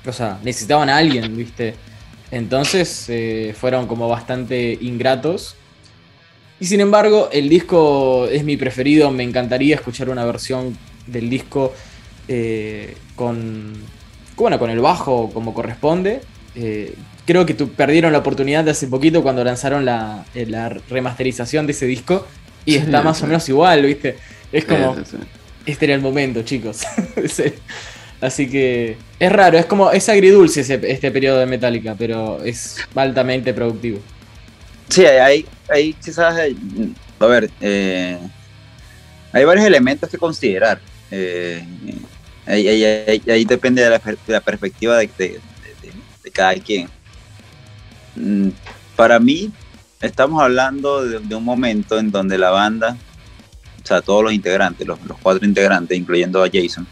O sea, necesitaban a alguien, ¿viste? Entonces eh, fueron como bastante ingratos. Y sin embargo, el disco es mi preferido. Me encantaría escuchar una versión del disco con, bueno, con el bajo como corresponde. creo que perdieron la oportunidad de hace poquito cuando lanzaron la, la remasterización de ese disco. Y está más o menos igual, ¿viste? Es como, este era el momento, chicos. Así que es raro, es como, es agridulce este periodo de Metallica, pero es altamente productivo. Sí, hay, hay quizás, a ver, eh, hay varios elementos que considerar. Eh, ahí, depende de la, perspectiva de, cada quien. Mm, para mí, estamos hablando de, un momento en donde la banda o sea, todos los integrantes, los, cuatro integrantes, incluyendo a Jason,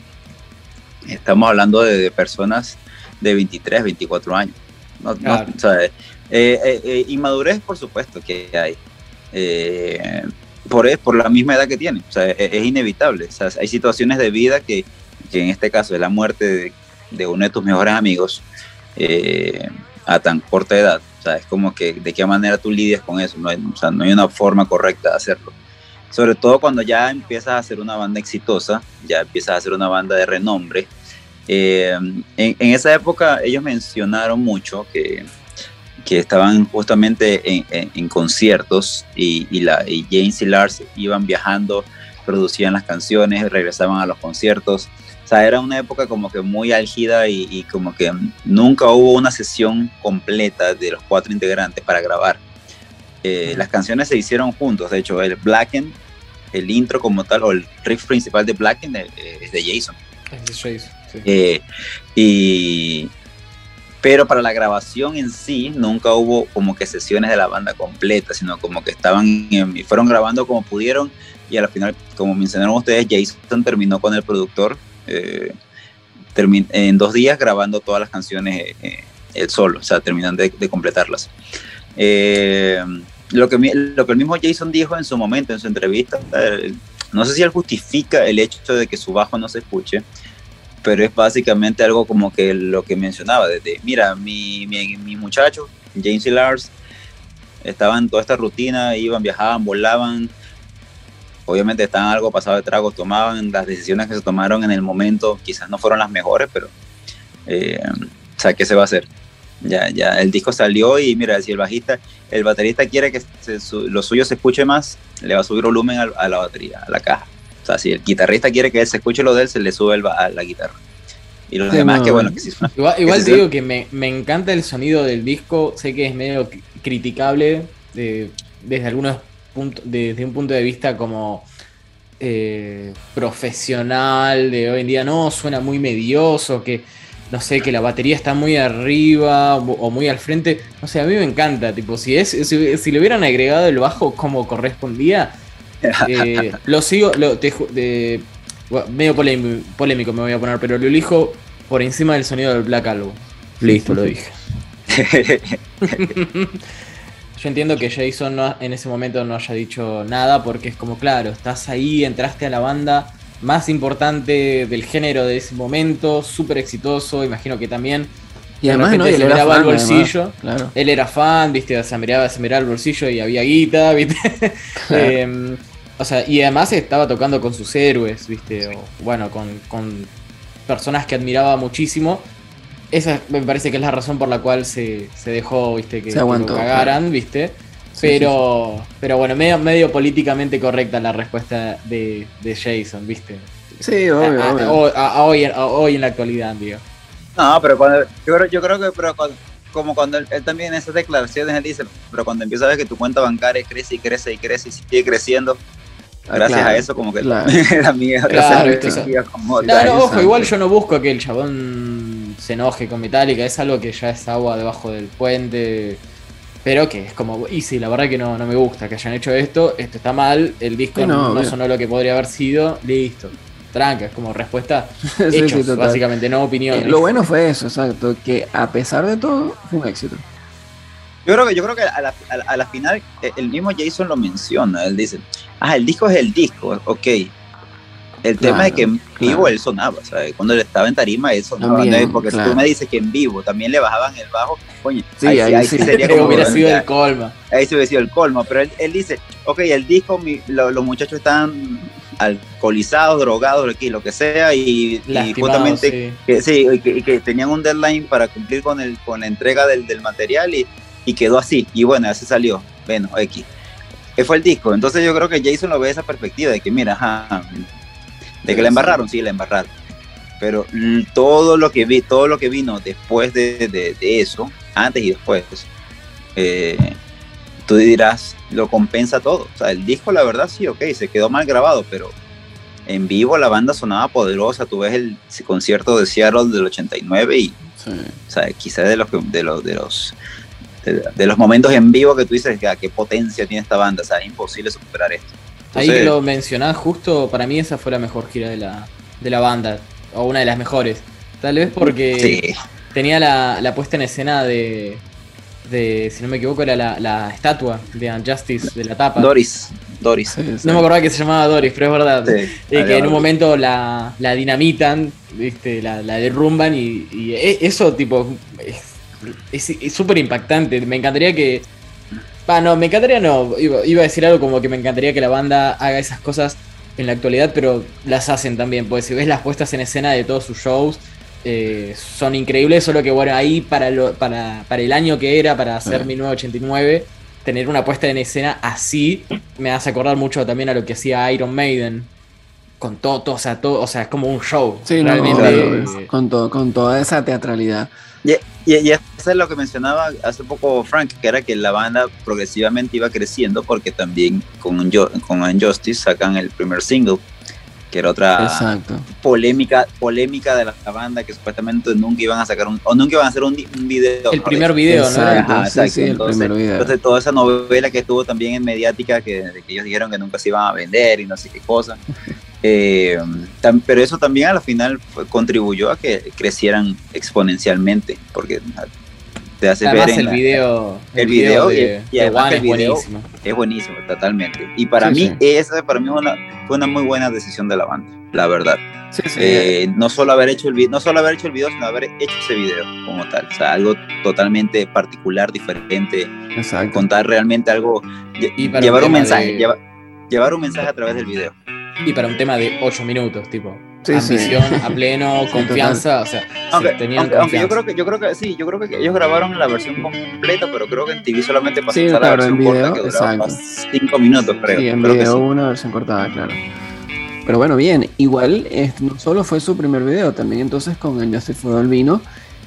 estamos hablando de, personas de 23, 24 años. No, eh, eh, eh, inmadurez, por supuesto que hay. por, por la misma edad que tienen. O sea, es, inevitable. O sea, hay situaciones de vida que, que, en este caso es la muerte de, uno de tus mejores amigos a tan corta edad. O sea, es como que de qué manera tú lidias con eso. No hay, o sea, no hay una forma correcta de hacerlo sobre todo cuando ya empiezas a ser una banda exitosa, ya empiezas a ser una banda de renombre. Eh, en, esa época ellos mencionaron mucho que, que estaban justamente en, conciertos y, la, y James y Lars iban viajando, producían las canciones, regresaban a los conciertos. Sea, era una época como que muy álgida y, como que nunca hubo una sesión completa de los cuatro integrantes para grabar. Eh, las canciones se hicieron juntos, de hecho, el Blacken el intro como tal, o el riff principal de Blacken eh, es de Jason. Es de Jason, sí. Eh, y, pero para la grabación en sí nunca hubo como que sesiones de la banda completa, sino como que estaban, y fueron grabando como pudieron y al final, como mencionaron ustedes, Jason terminó con el productor eh, en dos días grabando todas las canciones él solo, o sea, terminando de, de completarlas. Eh, lo que, lo que el mismo Jason dijo en su momento, en su entrevista, eh, no sé si él justifica el hecho de que su bajo no se escuche, pero es básicamente algo como que lo que mencionaba, desde, mira, mi, mi, mi muchacho, James y Lars, estaban toda esta rutina, iban, viajaban, volaban. Obviamente estaban algo pasado de tragos, tomaban las decisiones que se tomaron en el momento, quizás no fueron las mejores, pero eh, o sea, ¿qué se va a hacer? Ya, ya, el disco salió y mira, si el bajista, el baterista quiere que lo suyo se escuche más, le va a subir volumen a, la batería, a la caja. O sea, si el guitarrista quiere que él se escuche lo de él, se le sube el, a la guitarra. Y los demás, que bueno, que sí Igual, te digo que me, encanta el sonido del disco, sé que es medio criticable desde algunos puntos, desde un punto de vista como eh, profesional, de hoy en día no, suena muy medioso, que no sé, que la batería está muy arriba o muy al frente. No sé, a mí me encanta, tipo, si es si, le hubieran agregado el bajo como correspondía, eh, lo sigo, lo, de, medio polémico, me voy a poner, pero lo elijo por encima del sonido del Black Album. Listo, lo dije. Yo entiendo que Jason en ese momento no haya dicho nada porque es como, claro, estás ahí, entraste a la banda más importante del género de ese momento, súper exitoso, imagino que también. Y además, ¿no? él miraba el bolsillo. Él era fan, viste, se miraba, se miraba el bolsillo y había guita, viste. Em, o sea, y además estaba tocando con sus héroes, viste, o, bueno, con, con, personas que admiraba muchísimo. Esa me parece que es la razón por la cual se, se dejó, viste, que, lo cagaran, viste. Pero, pero bueno, medio, medio políticamente correcta la respuesta de, Jason, ¿viste? Sí, obvio, hoy, hoy en la actualidad, digo. No, pero cuando, yo, creo, yo creo que pero como cuando él, también en esas declaraciones él dice, pero cuando empieza a ver que tu cuenta bancaria crece y crece y crece y sigue creciendo, gracias a eso como que la mía claro, claro ojo, igual yo no busco que el chabón se enoje con Metallica, es algo que ya es agua debajo del puente pero que es como, y sí, la verdad que no, no me gusta que hayan hecho esto, esto está mal, el disco no, sonó lo que podría haber sido, listo. Tranca, es como respuesta hechos, básicamente, no opinión. lo bueno fue eso, exacto, que a pesar de todo, fue un éxito. Yo creo que, yo creo que a la, a la final eh, el mismo Jason lo menciona, él dice, ah, el disco es el disco, ok, el tema es que en vivo él sonaba, ¿sabes? Cuando él estaba en tarima, él sonaba. Porque si tú me dices que en vivo también le bajaban el bajo, coño, sí, ahí, sí, sería como. hubiera sido el colmo. Ahí sí hubiera sido el colmo. Pero él, dice, ok, el disco, los muchachos están alcoholizados, drogados, lo que sea, y, justamente Que, sí, y que, tenían un deadline para cumplir con, el, con la entrega del, del material y, y quedó así. Y bueno, así salió. Bueno, X. Fue el disco. Entonces yo creo que Jason lo ve esa perspectiva de que, mira, ajá, de que la embarraron, sí, la embarraron. Pero todo lo que vi, todo lo que vino después de, eso, antes y después, eh, tú dirás, lo compensa todo. O sea, el disco, la verdad, sí, ok, se quedó mal grabado, pero en vivo la banda sonaba poderosa. Tú ves el concierto de Seattle del 89 y, o sea, quizás de los, de los, de los, de, los momentos en vivo que tú dices, que, qué potencia tiene esta banda. O sea, es imposible superar esto. Ahí que lo mencionás, justo para mí esa fue la mejor gira de la, de la banda, o una de las mejores. Tal vez porque tenía la, puesta en escena de, de, si no me equivoco, era la, estatua de Unjustice de la tapa. Doris. Doris. No me acordaba que se llamaba Doris, pero es verdad. y que en un momento la, dinamitan, ¿viste? La, derrumban y, e, eso, tipo, es súper impactante. Me encantaría que Ah, no, me encantaría no. Iba, a decir algo como que me encantaría que la banda haga esas cosas en la actualidad, pero las hacen también. Porque si ves las puestas en escena de todos sus shows, eh, son increíbles. Solo que bueno, ahí para, para, para el año que era, para hacer 1989, tener una puesta en escena así me hace acordar mucho también a lo que hacía Iron Maiden. Con todo, o sea, todo, o sea, es como un show. Sí, con, con toda esa teatralidad. Y, y, eso es lo que mencionaba hace poco Frank, que era que la banda progresivamente iba creciendo porque también con, con Injustice sacan el primer single, que era otra polémica polémica de la banda que supuestamente nunca iban a sacar un, o nunca iban a hacer un, video. El primer video, ¿no? Sí, el primer video. entonces, toda esa novela que estuvo también en mediática, que, que ellos dijeron que nunca se iban a vender y no sé qué cosa. Eh, pero eso también a la final contribuyó a que crecieran exponencialmente, porque te hace Además, ver en el la- video, el video y- de, y de además el es video- buenísimo. es buenísimo, totalmente. Y para Sí, mí, sí. esa para mí fue una, fue una muy buena decisión de la banda, la verdad. Sí. Eh, no solo haber hecho el video, no solo haber hecho el video, sino haber hecho ese video como tal. O sea, algo totalmente particular, diferente, exacto. contar realmente algo, Y llevar un mensaje, de- lleva- llevar un mensaje a través del video. Y para un tema de 8 minutos, tipo. Sí, a pleno, Sí, confianza, o sea, Aunque, tenían aunque- aunque yo confianza. creo que yo creo que sí, yo creo que ellos grabaron la versión completa, pero creo que en TV solamente pasó Sí, la claro, versión en video, corta que duraba exacto. cinco minutos, creo. Sí, en Creo que video sí. una versión cortada, claro. Pero bueno, bien, igual este, no solo fue su primer video, también entonces con el Justice for All vino,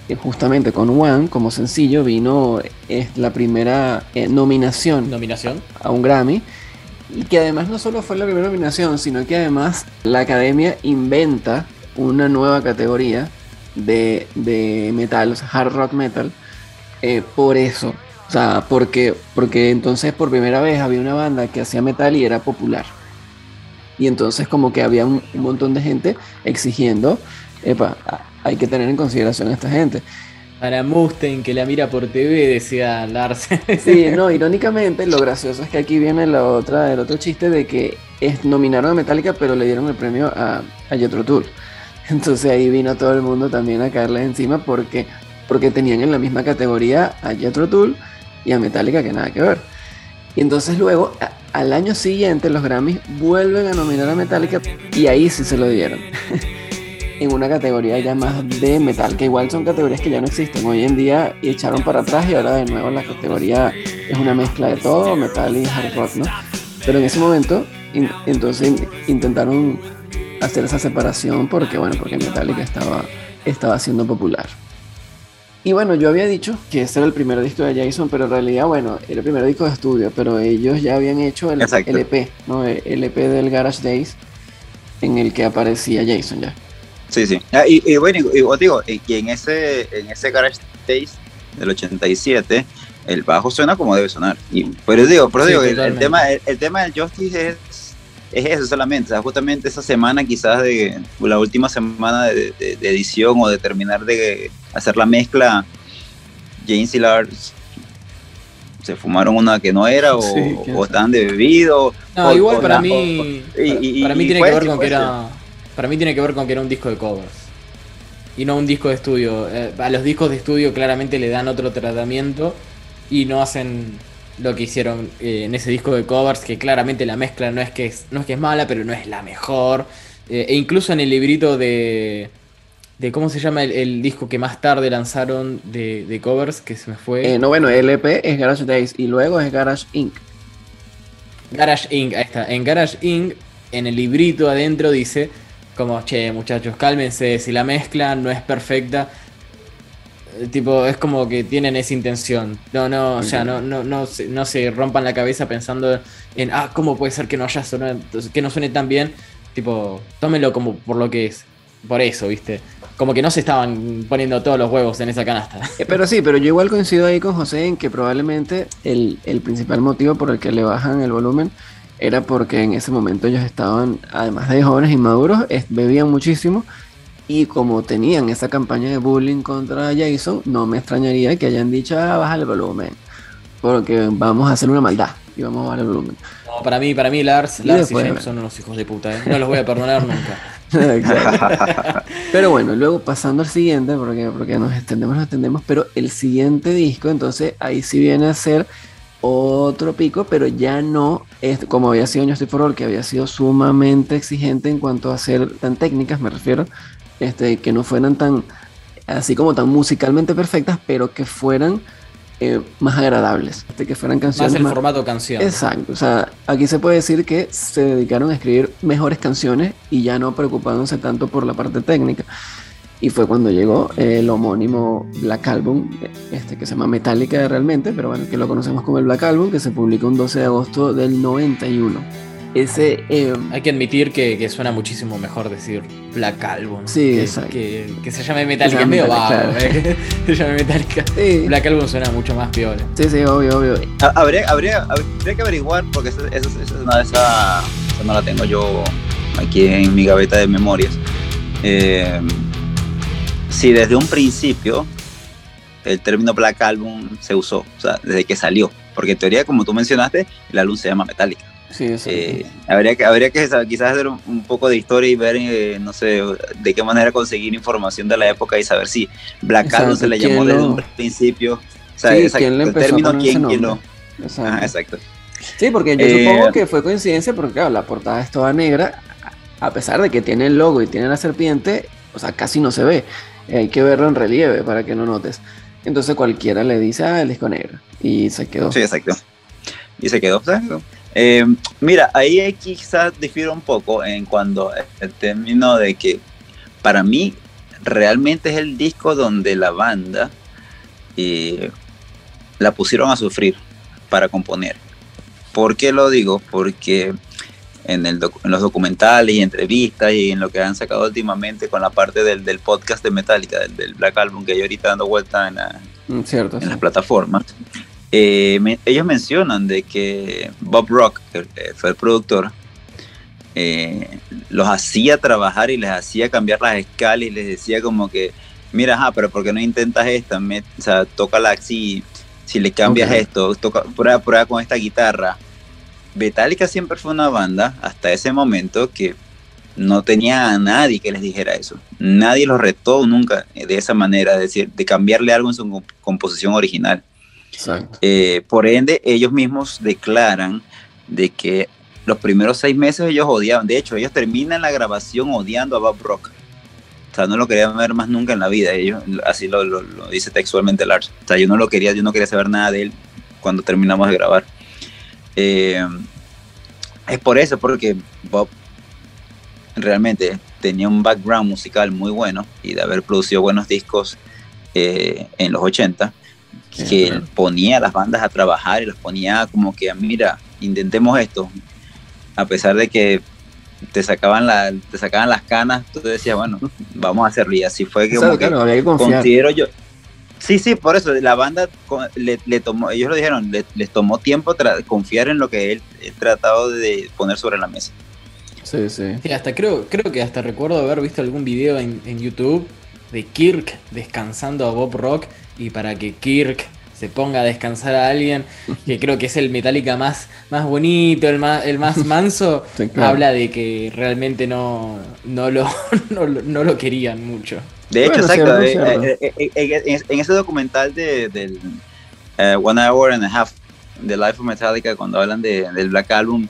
eh, justamente con One como sencillo, vino eh, la primera eh, nominación Nominación. a un Grammy. Y que además no solo fue la primera nominación, sino que además la academia inventa una nueva categoría de, de metal, hard rock metal, eh, por eso. O sea, porque, porque entonces por primera vez había una banda que hacía metal y era popular. Y entonces como que había un, un montón de gente exigiendo, epa, hay que tener en consideración a esta gente. Para Mustaine, que la mira por TV, decía Lars. Sí, no, irónicamente lo gracioso es que aquí viene la otra, el otro chiste de que es, nominaron a Metallica pero le dieron el premio a, a Jethro Tull. Entonces ahí vino todo el mundo también a caerle encima porque, porque tenían en la misma categoría a Jethro Tull y a Metallica que nada que ver. Y entonces luego, al año siguiente, los Grammys vuelven a nominar a Metallica y ahí sí se lo dieron. en una categoría ya más de metal, que igual son categorías que ya no existen. Hoy en día y echaron para atrás y ahora de nuevo la categoría es una mezcla de todo, metal y hard rock, ¿no? Pero en ese momento, in- entonces in- intentaron hacer esa separación porque, bueno, porque Metallica estaba, estaba siendo popular. Y bueno, yo había dicho que ese era el primer disco de Jason, pero en realidad, bueno, era el primer disco de estudio, pero ellos ya habían hecho el, Exacto. el EP, ¿no? El EP del Garage Days, en el que aparecía Jason ya. Sí, sí. Ah, y, y bueno, y, digo, y, en ese, en ese Garage Days del 87, el bajo suena como debe sonar. Y, pero digo, pero Sí, digo, el, el tema, el, el tema del Justice es, es eso solamente. O sea, justamente esa semana, quizás de la última semana de, de- de edición o de terminar de hacer la mezcla, James y Lars se fumaron una que no era o, Sí, o estaban de bebido. No, o- igual o para mí. o- y- y- para mí tiene que ver con que era. Para mí tiene que ver con que era un disco de covers. Y no un disco de estudio. Eh, a los discos de estudio claramente le dan otro tratamiento. Y no hacen lo que hicieron eh, en ese disco de covers. Que claramente la mezcla no es que es, no es, que es mala, pero no es la mejor. Eh, e incluso en el librito de. de ¿Cómo se llama el, el disco que más tarde lanzaron de, de covers? Que se me fue. Eh, no, bueno, el EP es Garage Days y luego es Garage Inc. Garage Inc. Ahí está. En Garage Inc. En el librito adentro dice como, che, muchachos, cálmense, si la mezcla no es perfecta. eh, Tipo, es como que tienen esa intención. No, no, o sea, no, no, no, se, no se rompan la cabeza pensando en, ah, ¿cómo puede ser que no haya sonado, que no suene tan bien? Tipo, tómenlo como por lo que es. Por eso, ¿viste? Como que no se estaban poniendo todos los huevos en esa canasta. Eh, Pero sí, pero yo igual coincido ahí con José en que probablemente el, el principal motivo por el que le bajan el volumen era porque en ese momento ellos estaban, además de jóvenes inmaduros, bebían muchísimo y como tenían esa campaña de bullying contra Jason, no me extrañaría que hayan dicho, ah, baja el volumen, porque vamos a hacer una maldad y vamos a bajar el volumen. No, para mí, para mí Lars, Y Lars y James son unos hijos de puta, ¿eh? No los voy a perdonar nunca. Pero bueno, luego pasando al siguiente, porque, porque nos extendemos, nos extendemos, pero el siguiente disco, entonces ahí sí viene a ser otro pico, pero ya no es como había sido Justice for All, que había sido sumamente exigente en cuanto a ser tan técnicas, me refiero, este, que no fueran tan, así como tan musicalmente perfectas, pero que fueran eh, más agradables, este, que fueran canciones Más el más- formato canción. Exacto, o sea, aquí se puede decir que se dedicaron a escribir mejores canciones y ya no preocupándose tanto por la parte técnica. Y fue cuando llegó el homónimo Black Album, este que se llama Metallica realmente, pero bueno, que lo conocemos como el Black Album, que se publicó un 12 de agosto del 91. Ese, eh, Hay que admitir que, que suena muchísimo mejor decir Black Album. Sí, que, exacto. Que, que se llame Metallica. Es medio vago, ¿eh? que se llame Metallica. sí, Black Album suena mucho más piola. sí, sí, obvio, obvio. Ha- Habría, habría, habría que averiguar, porque esa, esa- esa es una de esas, esa no la tengo yo aquí en mi gaveta de memorias. Eh, si desde un principio el término Black Album se usó, o sea, desde que salió. Porque en teoría, como tú mencionaste, el álbum se llama Metallica. Sí, eh, habría que, habría que quizás hacer un, poco de historia y ver, eh, no sé, de qué manera conseguir información de la época y saber si Black Album se le llamó desde un principio. O sea, sí, ¿quién le empezó el término, quién, quién no. exacto. Sí, porque yo supongo eh, que fue coincidencia porque, claro, la portada es toda negra, a pesar de que tiene el logo y tiene la serpiente, o sea, casi no se ve. Hay que verlo en relieve para que no notes. Entonces cualquiera le dice, ah, el disco negro. Y se quedó. Sí, exacto. Y se quedó. Eh, mira, ahí quizás difiero un poco en cuando el término de que para mí realmente es el disco donde la banda eh, la pusieron a sufrir para componer. ¿Por qué lo digo? Porque en, el en, los documentales y entrevistas y en lo que han sacado últimamente con la parte del, del podcast de Metallica, del, Black Album, que hay ahorita dando vuelta en, mm, Cierto, en las plataformas, eh, ellos mencionan de que Bob Rock, que fue el productor, eh, los hacía trabajar y les hacía cambiar las escalas y les decía como que, mira, ajá, pero ¿por qué no intentas esta? o sea, tócala así, si le cambias esto, toca, prueba, prueba con esta guitarra. Metallica siempre fue una banda, hasta ese momento, que no tenía a nadie que les dijera eso. Nadie los retó nunca de esa manera, decir, de cambiarle algo en su composición original. Eh, por ende, ellos mismos declaran de que los primeros seis meses ellos odiaban. De hecho, ellos terminan la grabación odiando a Bob Rock. O sea, no lo querían ver más nunca en la vida. Ellos, así lo, dice textualmente Lars. O sea, yo no lo quería, yo no quería saber nada de él cuando terminamos de grabar. Eh, es por eso, porque Bob realmente tenía un background musical muy bueno y de haber producido buenos discos eh, en los 80, que él ponía a las bandas a trabajar y los ponía como que, mira, intentemos esto, a pesar de que te sacaban, la, te sacaban las canas, tú decías, bueno, vamos a hacerlo. Y así fue que, como que, considero yo. Sí, sí, por eso la banda le, tomó, ellos lo dijeron, les tomó tiempo confiar en lo que él, tratado de poner sobre la mesa. Sí, sí. hasta creo, creo que hasta recuerdo haber visto algún video en, en YouTube de Kirk descansando a Bob Rock y para que Kirk se ponga a descansar a alguien, que creo que es el Metallica más, más bonito, el más, el más manso, habla de que realmente no, no, lo, no, lo querían mucho. De hecho, exacto, eh, eh, eh, en, ese documental de, del One Hour and a Half, The Life of Metallica, cuando hablan de, del Black Album,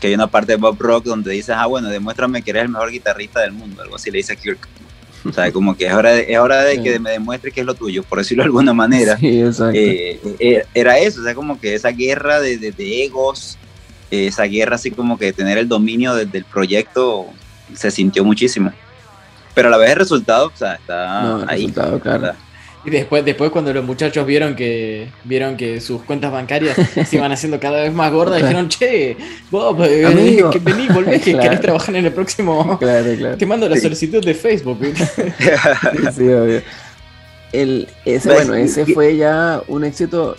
que hay una parte de Bob Rock donde dice, ah, bueno, demuéstrame que eres el mejor guitarrista del mundo, algo así le dice a Kirk. O sea, como que es hora de, es hora de que me demuestre que es lo tuyo, por decirlo de alguna manera. Sí, exacto. Era eso, o sea, como que esa guerra de, de, egos, eh, esa guerra así como que tener el dominio del proyecto se sintió muchísimo. Pero a la vez el resultado, o sea, está ahí. Resultado, claro. Y después, después cuando los muchachos vieron que vieron que sus cuentas bancarias se iban haciendo cada vez más gordas, dijeron, che, Bob, eh, vení, volvé, que querés trabajar en el próximo. Claro, claro. Te mando la solicitud de Facebook. sí, obvio. El, ese, bueno, ese fue ya un éxito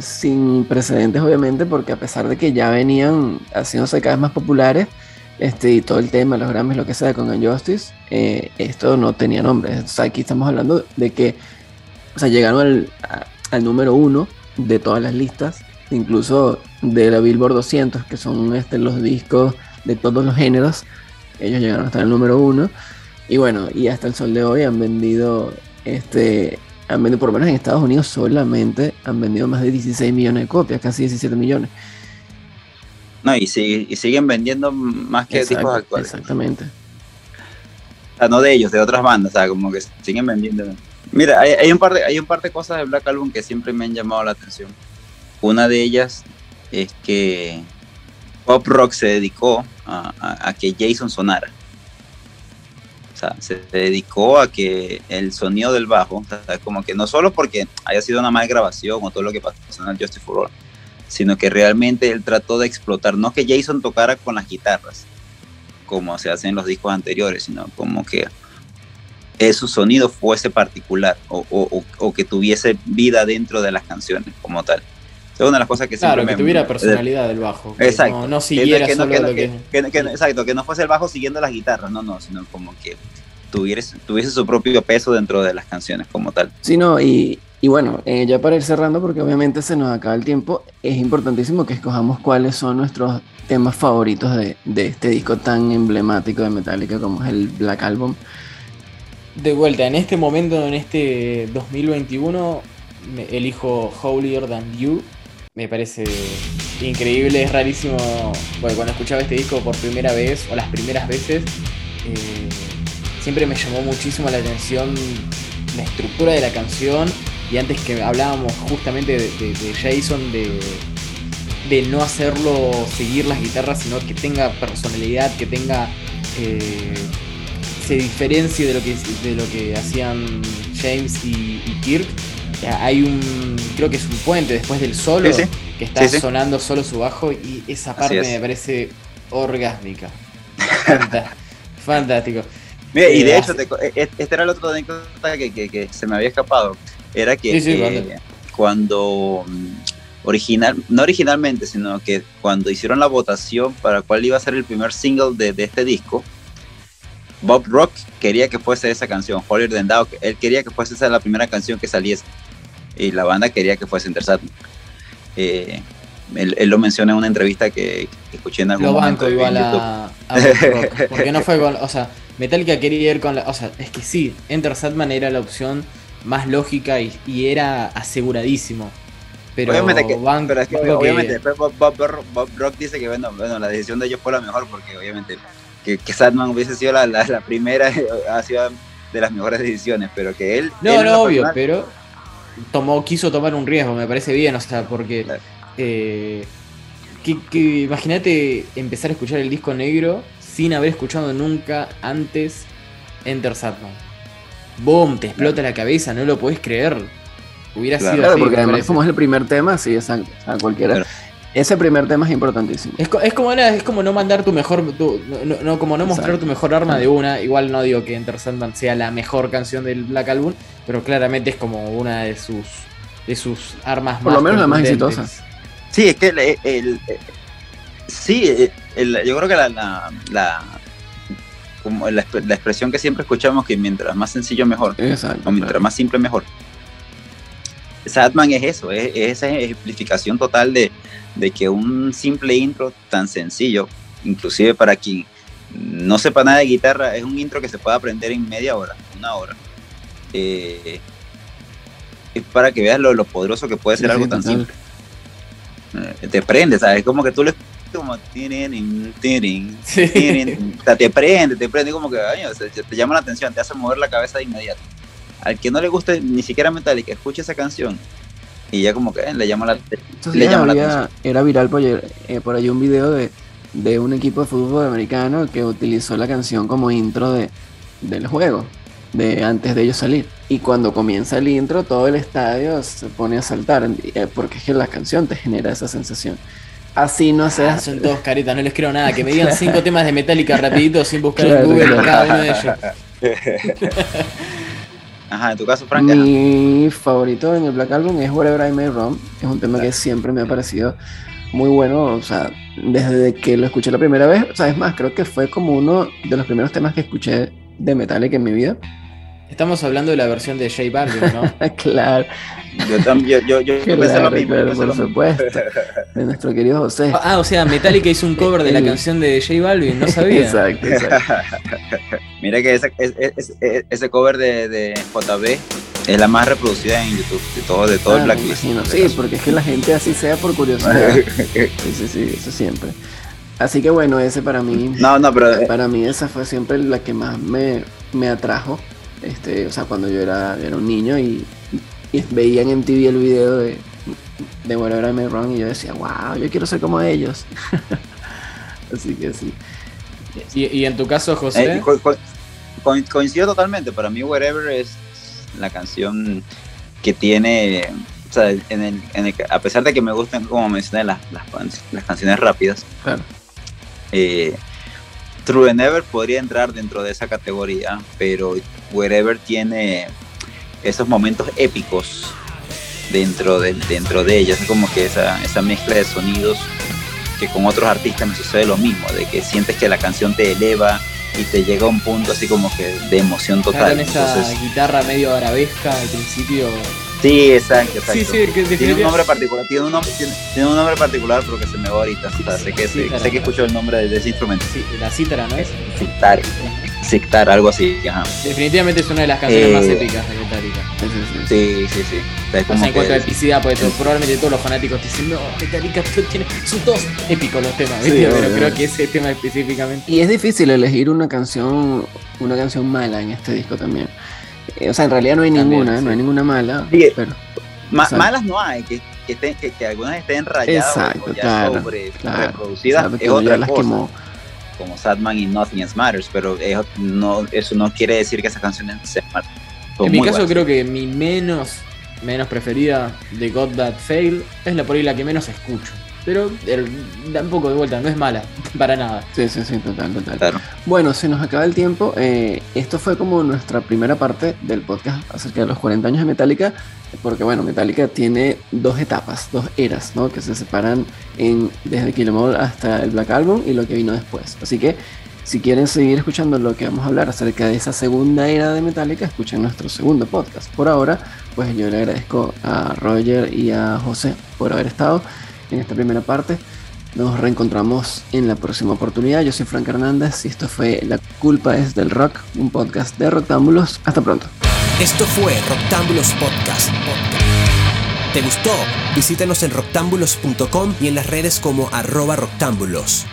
sin precedentes, obviamente, porque a pesar de que ya venían haciéndose cada vez más populares, este, y todo el tema, los Grammys, lo que sea, con Injustice, eh, esto no tenía nombre. O sea, aquí estamos hablando de que o sea, llegaron al, número uno de todas las listas, incluso de la Billboard 200, que son este, los discos de todos los géneros. Ellos llegaron hasta el número uno. Y bueno, y hasta el sol de hoy han vendido, este, han vendido, por lo menos en Estados Unidos solamente, han vendido más de 16 millones de copias, casi 17 millones. No, y, siguen vendiendo más que discos actuales. Exactamente. O sea, no de ellos, de otras bandas, o sea, como que siguen vendiendo. Mira, hay, un par de, hay un par de cosas de Black Album que siempre me han llamado la atención. Una de ellas es que Pop Rock se dedicó a, que Jason sonara. O sea, se dedicó a que el sonido del bajo, como que no solo porque haya sido una mala grabación o todo lo que pasó en el Justice for All, sino que realmente él trató de explotar, no que Jason tocara con las guitarras, como se hace en los discos anteriores, sino como que su sonido fuese particular o, que tuviese vida dentro de las canciones como tal. Es una de las cosas que claro, que tuviera personalidad del bajo. exacto. No, siguiera que, Exacto, que no fuese el bajo siguiendo las guitarras, no, no, sino como que tuviese, tuviese su propio peso dentro de las canciones como tal. Sí, no, y, Y bueno, eh, ya para ir cerrando, porque obviamente se nos acaba el tiempo, es importantísimo que escojamos cuáles son nuestros temas favoritos de, de este disco tan emblemático de Metallica como es el Black Album. De vuelta, en este momento, en este 2021, elijo Holier Than You. Me parece increíble, es rarísimo. Bueno, cuando escuchaba este disco por primera vez, o las primeras veces, eh, siempre me llamó muchísimo la atención la estructura de la canción y antes que hablábamos justamente de, Jason, de, de, no hacerlo seguir las guitarras, sino que tenga personalidad, que tenga. Eh, se diferencie de lo que, de lo que hacían James y, Kirk. Hay un. Creo que es un puente después del solo que está sonando solo su bajo y esa parte me parece orgásmica. Fantástico. Mira, y de eh, hecho, e, este era el otro anécdota que, que, se me había escapado era que eh, cuando mm, original, no originalmente, sino que cuando hicieron la votación para cuál iba a ser el primer single de, este disco, Bob Rock quería que fuese esa canción, Holier Than Thou, él quería que fuese esa la primera canción que saliese y la banda quería que fuese Intersat. Eh, él, lo menciona en una entrevista que, escuché en algún lo momento. igual a, Rock, porque no fue con, o sea, Metallica quería ir con la, o sea, es que sí, Enter Satman era la opción más lógica y, era aseguradísimo. Pero obviamente, obviamente Bob, Rock dice que bueno, bueno, la decisión de ellos fue la mejor porque obviamente que, que hubiese sido la, la, primera ha sido de las mejores decisiones, pero que él... No, no, obvio, pero tomó, quiso tomar un riesgo, me parece bien, o sea, porque... Eh, que, imagínate empezar a escuchar el disco negro sin haber escuchado nunca antes Enter Sadman boom, te explota la cabeza, no lo podés creer. Hubiera sido claro, porque además como es el primer tema, sí, es a, cualquiera. Ese primer tema es importantísimo. Es, como, es como no mandar tu mejor, no, como no mostrar tu mejor arma de una. Igual no digo que Enter Sandman sea la mejor canción del Black Album, pero claramente es como una de sus, de sus armas más. Por lo menos la más exitosa. Sí, es que el, sí, yo creo que la, como la, expresión que siempre escuchamos que mientras más sencillo mejor, o mientras más simple mejor. Sadman es eso, es, esa ejemplificación total de, que un simple intro tan sencillo, inclusive para quien no sepa nada de guitarra, es un intro que se puede aprender en media hora, una hora. Eh, es para que veas lo, poderoso que puede ser algo tan simple. Eh, te prende, ¿sabes? Como que tú le como tienen, tienen, te prende, te prende como que te llama la atención, te hace mover la cabeza de inmediato. Al que no le guste ni siquiera Metallica, escucha esa canción y ya como que eh, le llama la, le llama la atención. Era viral por, eh, por ahí un video de, de un equipo de fútbol americano que utilizó la canción como intro de, del juego, de antes de ellos salir. Y cuando comienza el intro, todo el estadio se pone a saltar, eh, porque es que la canción te genera esa sensación. Así no sé. Ah, son todos caritas, no les creo nada. Que me digan cinco temas de Metallica rapidito sin buscar en Google cada uno de ellos. Ajá, en tu caso, Frank. Mi favorito en el Black Album es Whatever I May Wrong. Es un tema que siempre me ha parecido muy bueno. O sea, desde que lo escuché la primera vez. O sea, es más, creo que fue como uno de los primeros temas que escuché de Metallica en mi vida. Estamos hablando de la versión de J Balvin, ¿no? claro. Yo también, yo, yo, yo pensé lo mismo. por supuesto. De nuestro querido José. Ah, o sea, Metallica hizo un cover de la canción de J Balvin, no sabía. exacto, exacto. Mira que ese, ese, ese cover de, de, JB es la más reproducida en YouTube de todo, de todo el Blacklist. Sí, porque es que la gente así sea por curiosidad. sí, sí, sí, eso siempre. Así que bueno, ese para mí. No, no, pero. Para mí esa fue siempre la que más me, me atrajo este, o sea, cuando yo era, era un niño y, veían en TV el video de, de Whatever I May Wrong y yo decía, wow, yo quiero ser como ellos. Así que sí. ¿Y, en tu caso, José? Eh, coincido totalmente. Para mí, Whatever es la canción que tiene. O sea, en el, en el, a pesar de que me gustan, como mencioné, las, las, las canciones rápidas. Claro. Eh, True and Ever podría entrar dentro de esa categoría, pero Wherever tiene esos momentos épicos dentro de, dentro de ella. Es como que esa, esa mezcla de sonidos que con otros artistas me sucede lo mismo, de que sientes que la canción te eleva y te llega a un punto así como que de emoción total. esa guitarra medio arabesca al principio Sí, exacto, exacto. Sí, sí, que tiene un nombre particular, tiene un nombre, tiene, un nombre particular porque se me va ahorita. sé que, sé, que escucho el nombre de, ese instrumento. Sí, la cítara, ¿no es? Citar. Citar, algo así, ajá. Definitivamente es una de las canciones más eh, épicas de Metallica. Sí, sí, sí. O sea, en cuanto a epicidad, porque probablemente todos los fanáticos te dicen, no, Metallica tiene, son todos épicos los temas, pero creo que ese tema específicamente. Y es difícil elegir una canción, una canción mala en este disco también. Eh, o sea, en realidad no hay ninguna, no hay ninguna mala. pero, malas no hay, que, que, que, algunas estén rayadas exacto, o ya claro, sobre, claro, reproducidas, es otra cosa. Quemó. Como Sadman y Nothing Else Matters, pero eso no, eso no quiere decir que esas canciones sean malas. En mi caso creo que mi menos, menos preferida de God That Fail es la por ahí la que menos escucho. Pero tampoco de vuelta, no es mala, para nada. Sí, sí, sí, total, total. Bueno, se nos acaba el tiempo. Eh, esto fue como nuestra primera parte del podcast acerca de los 40 años de Metallica, porque bueno, Metallica tiene dos etapas, dos eras, ¿no? Que se separan en, desde Kill Em All hasta el Black Album y lo que vino después. Así que si quieren seguir escuchando lo que vamos a hablar acerca de esa segunda era de Metallica, escuchen nuestro segundo podcast. Por ahora, pues yo le agradezco a Roger y a José por haber estado en esta primera parte. Nos reencontramos en la próxima oportunidad. Yo soy Frank Hernández y esto fue La culpa es del rock, un podcast de Roctámbulos. Hasta pronto. Esto fue Roctámbulos Podcast. ¿Te gustó? Visítanos en roctámbulos.com y en las redes como arroba roctámbulos.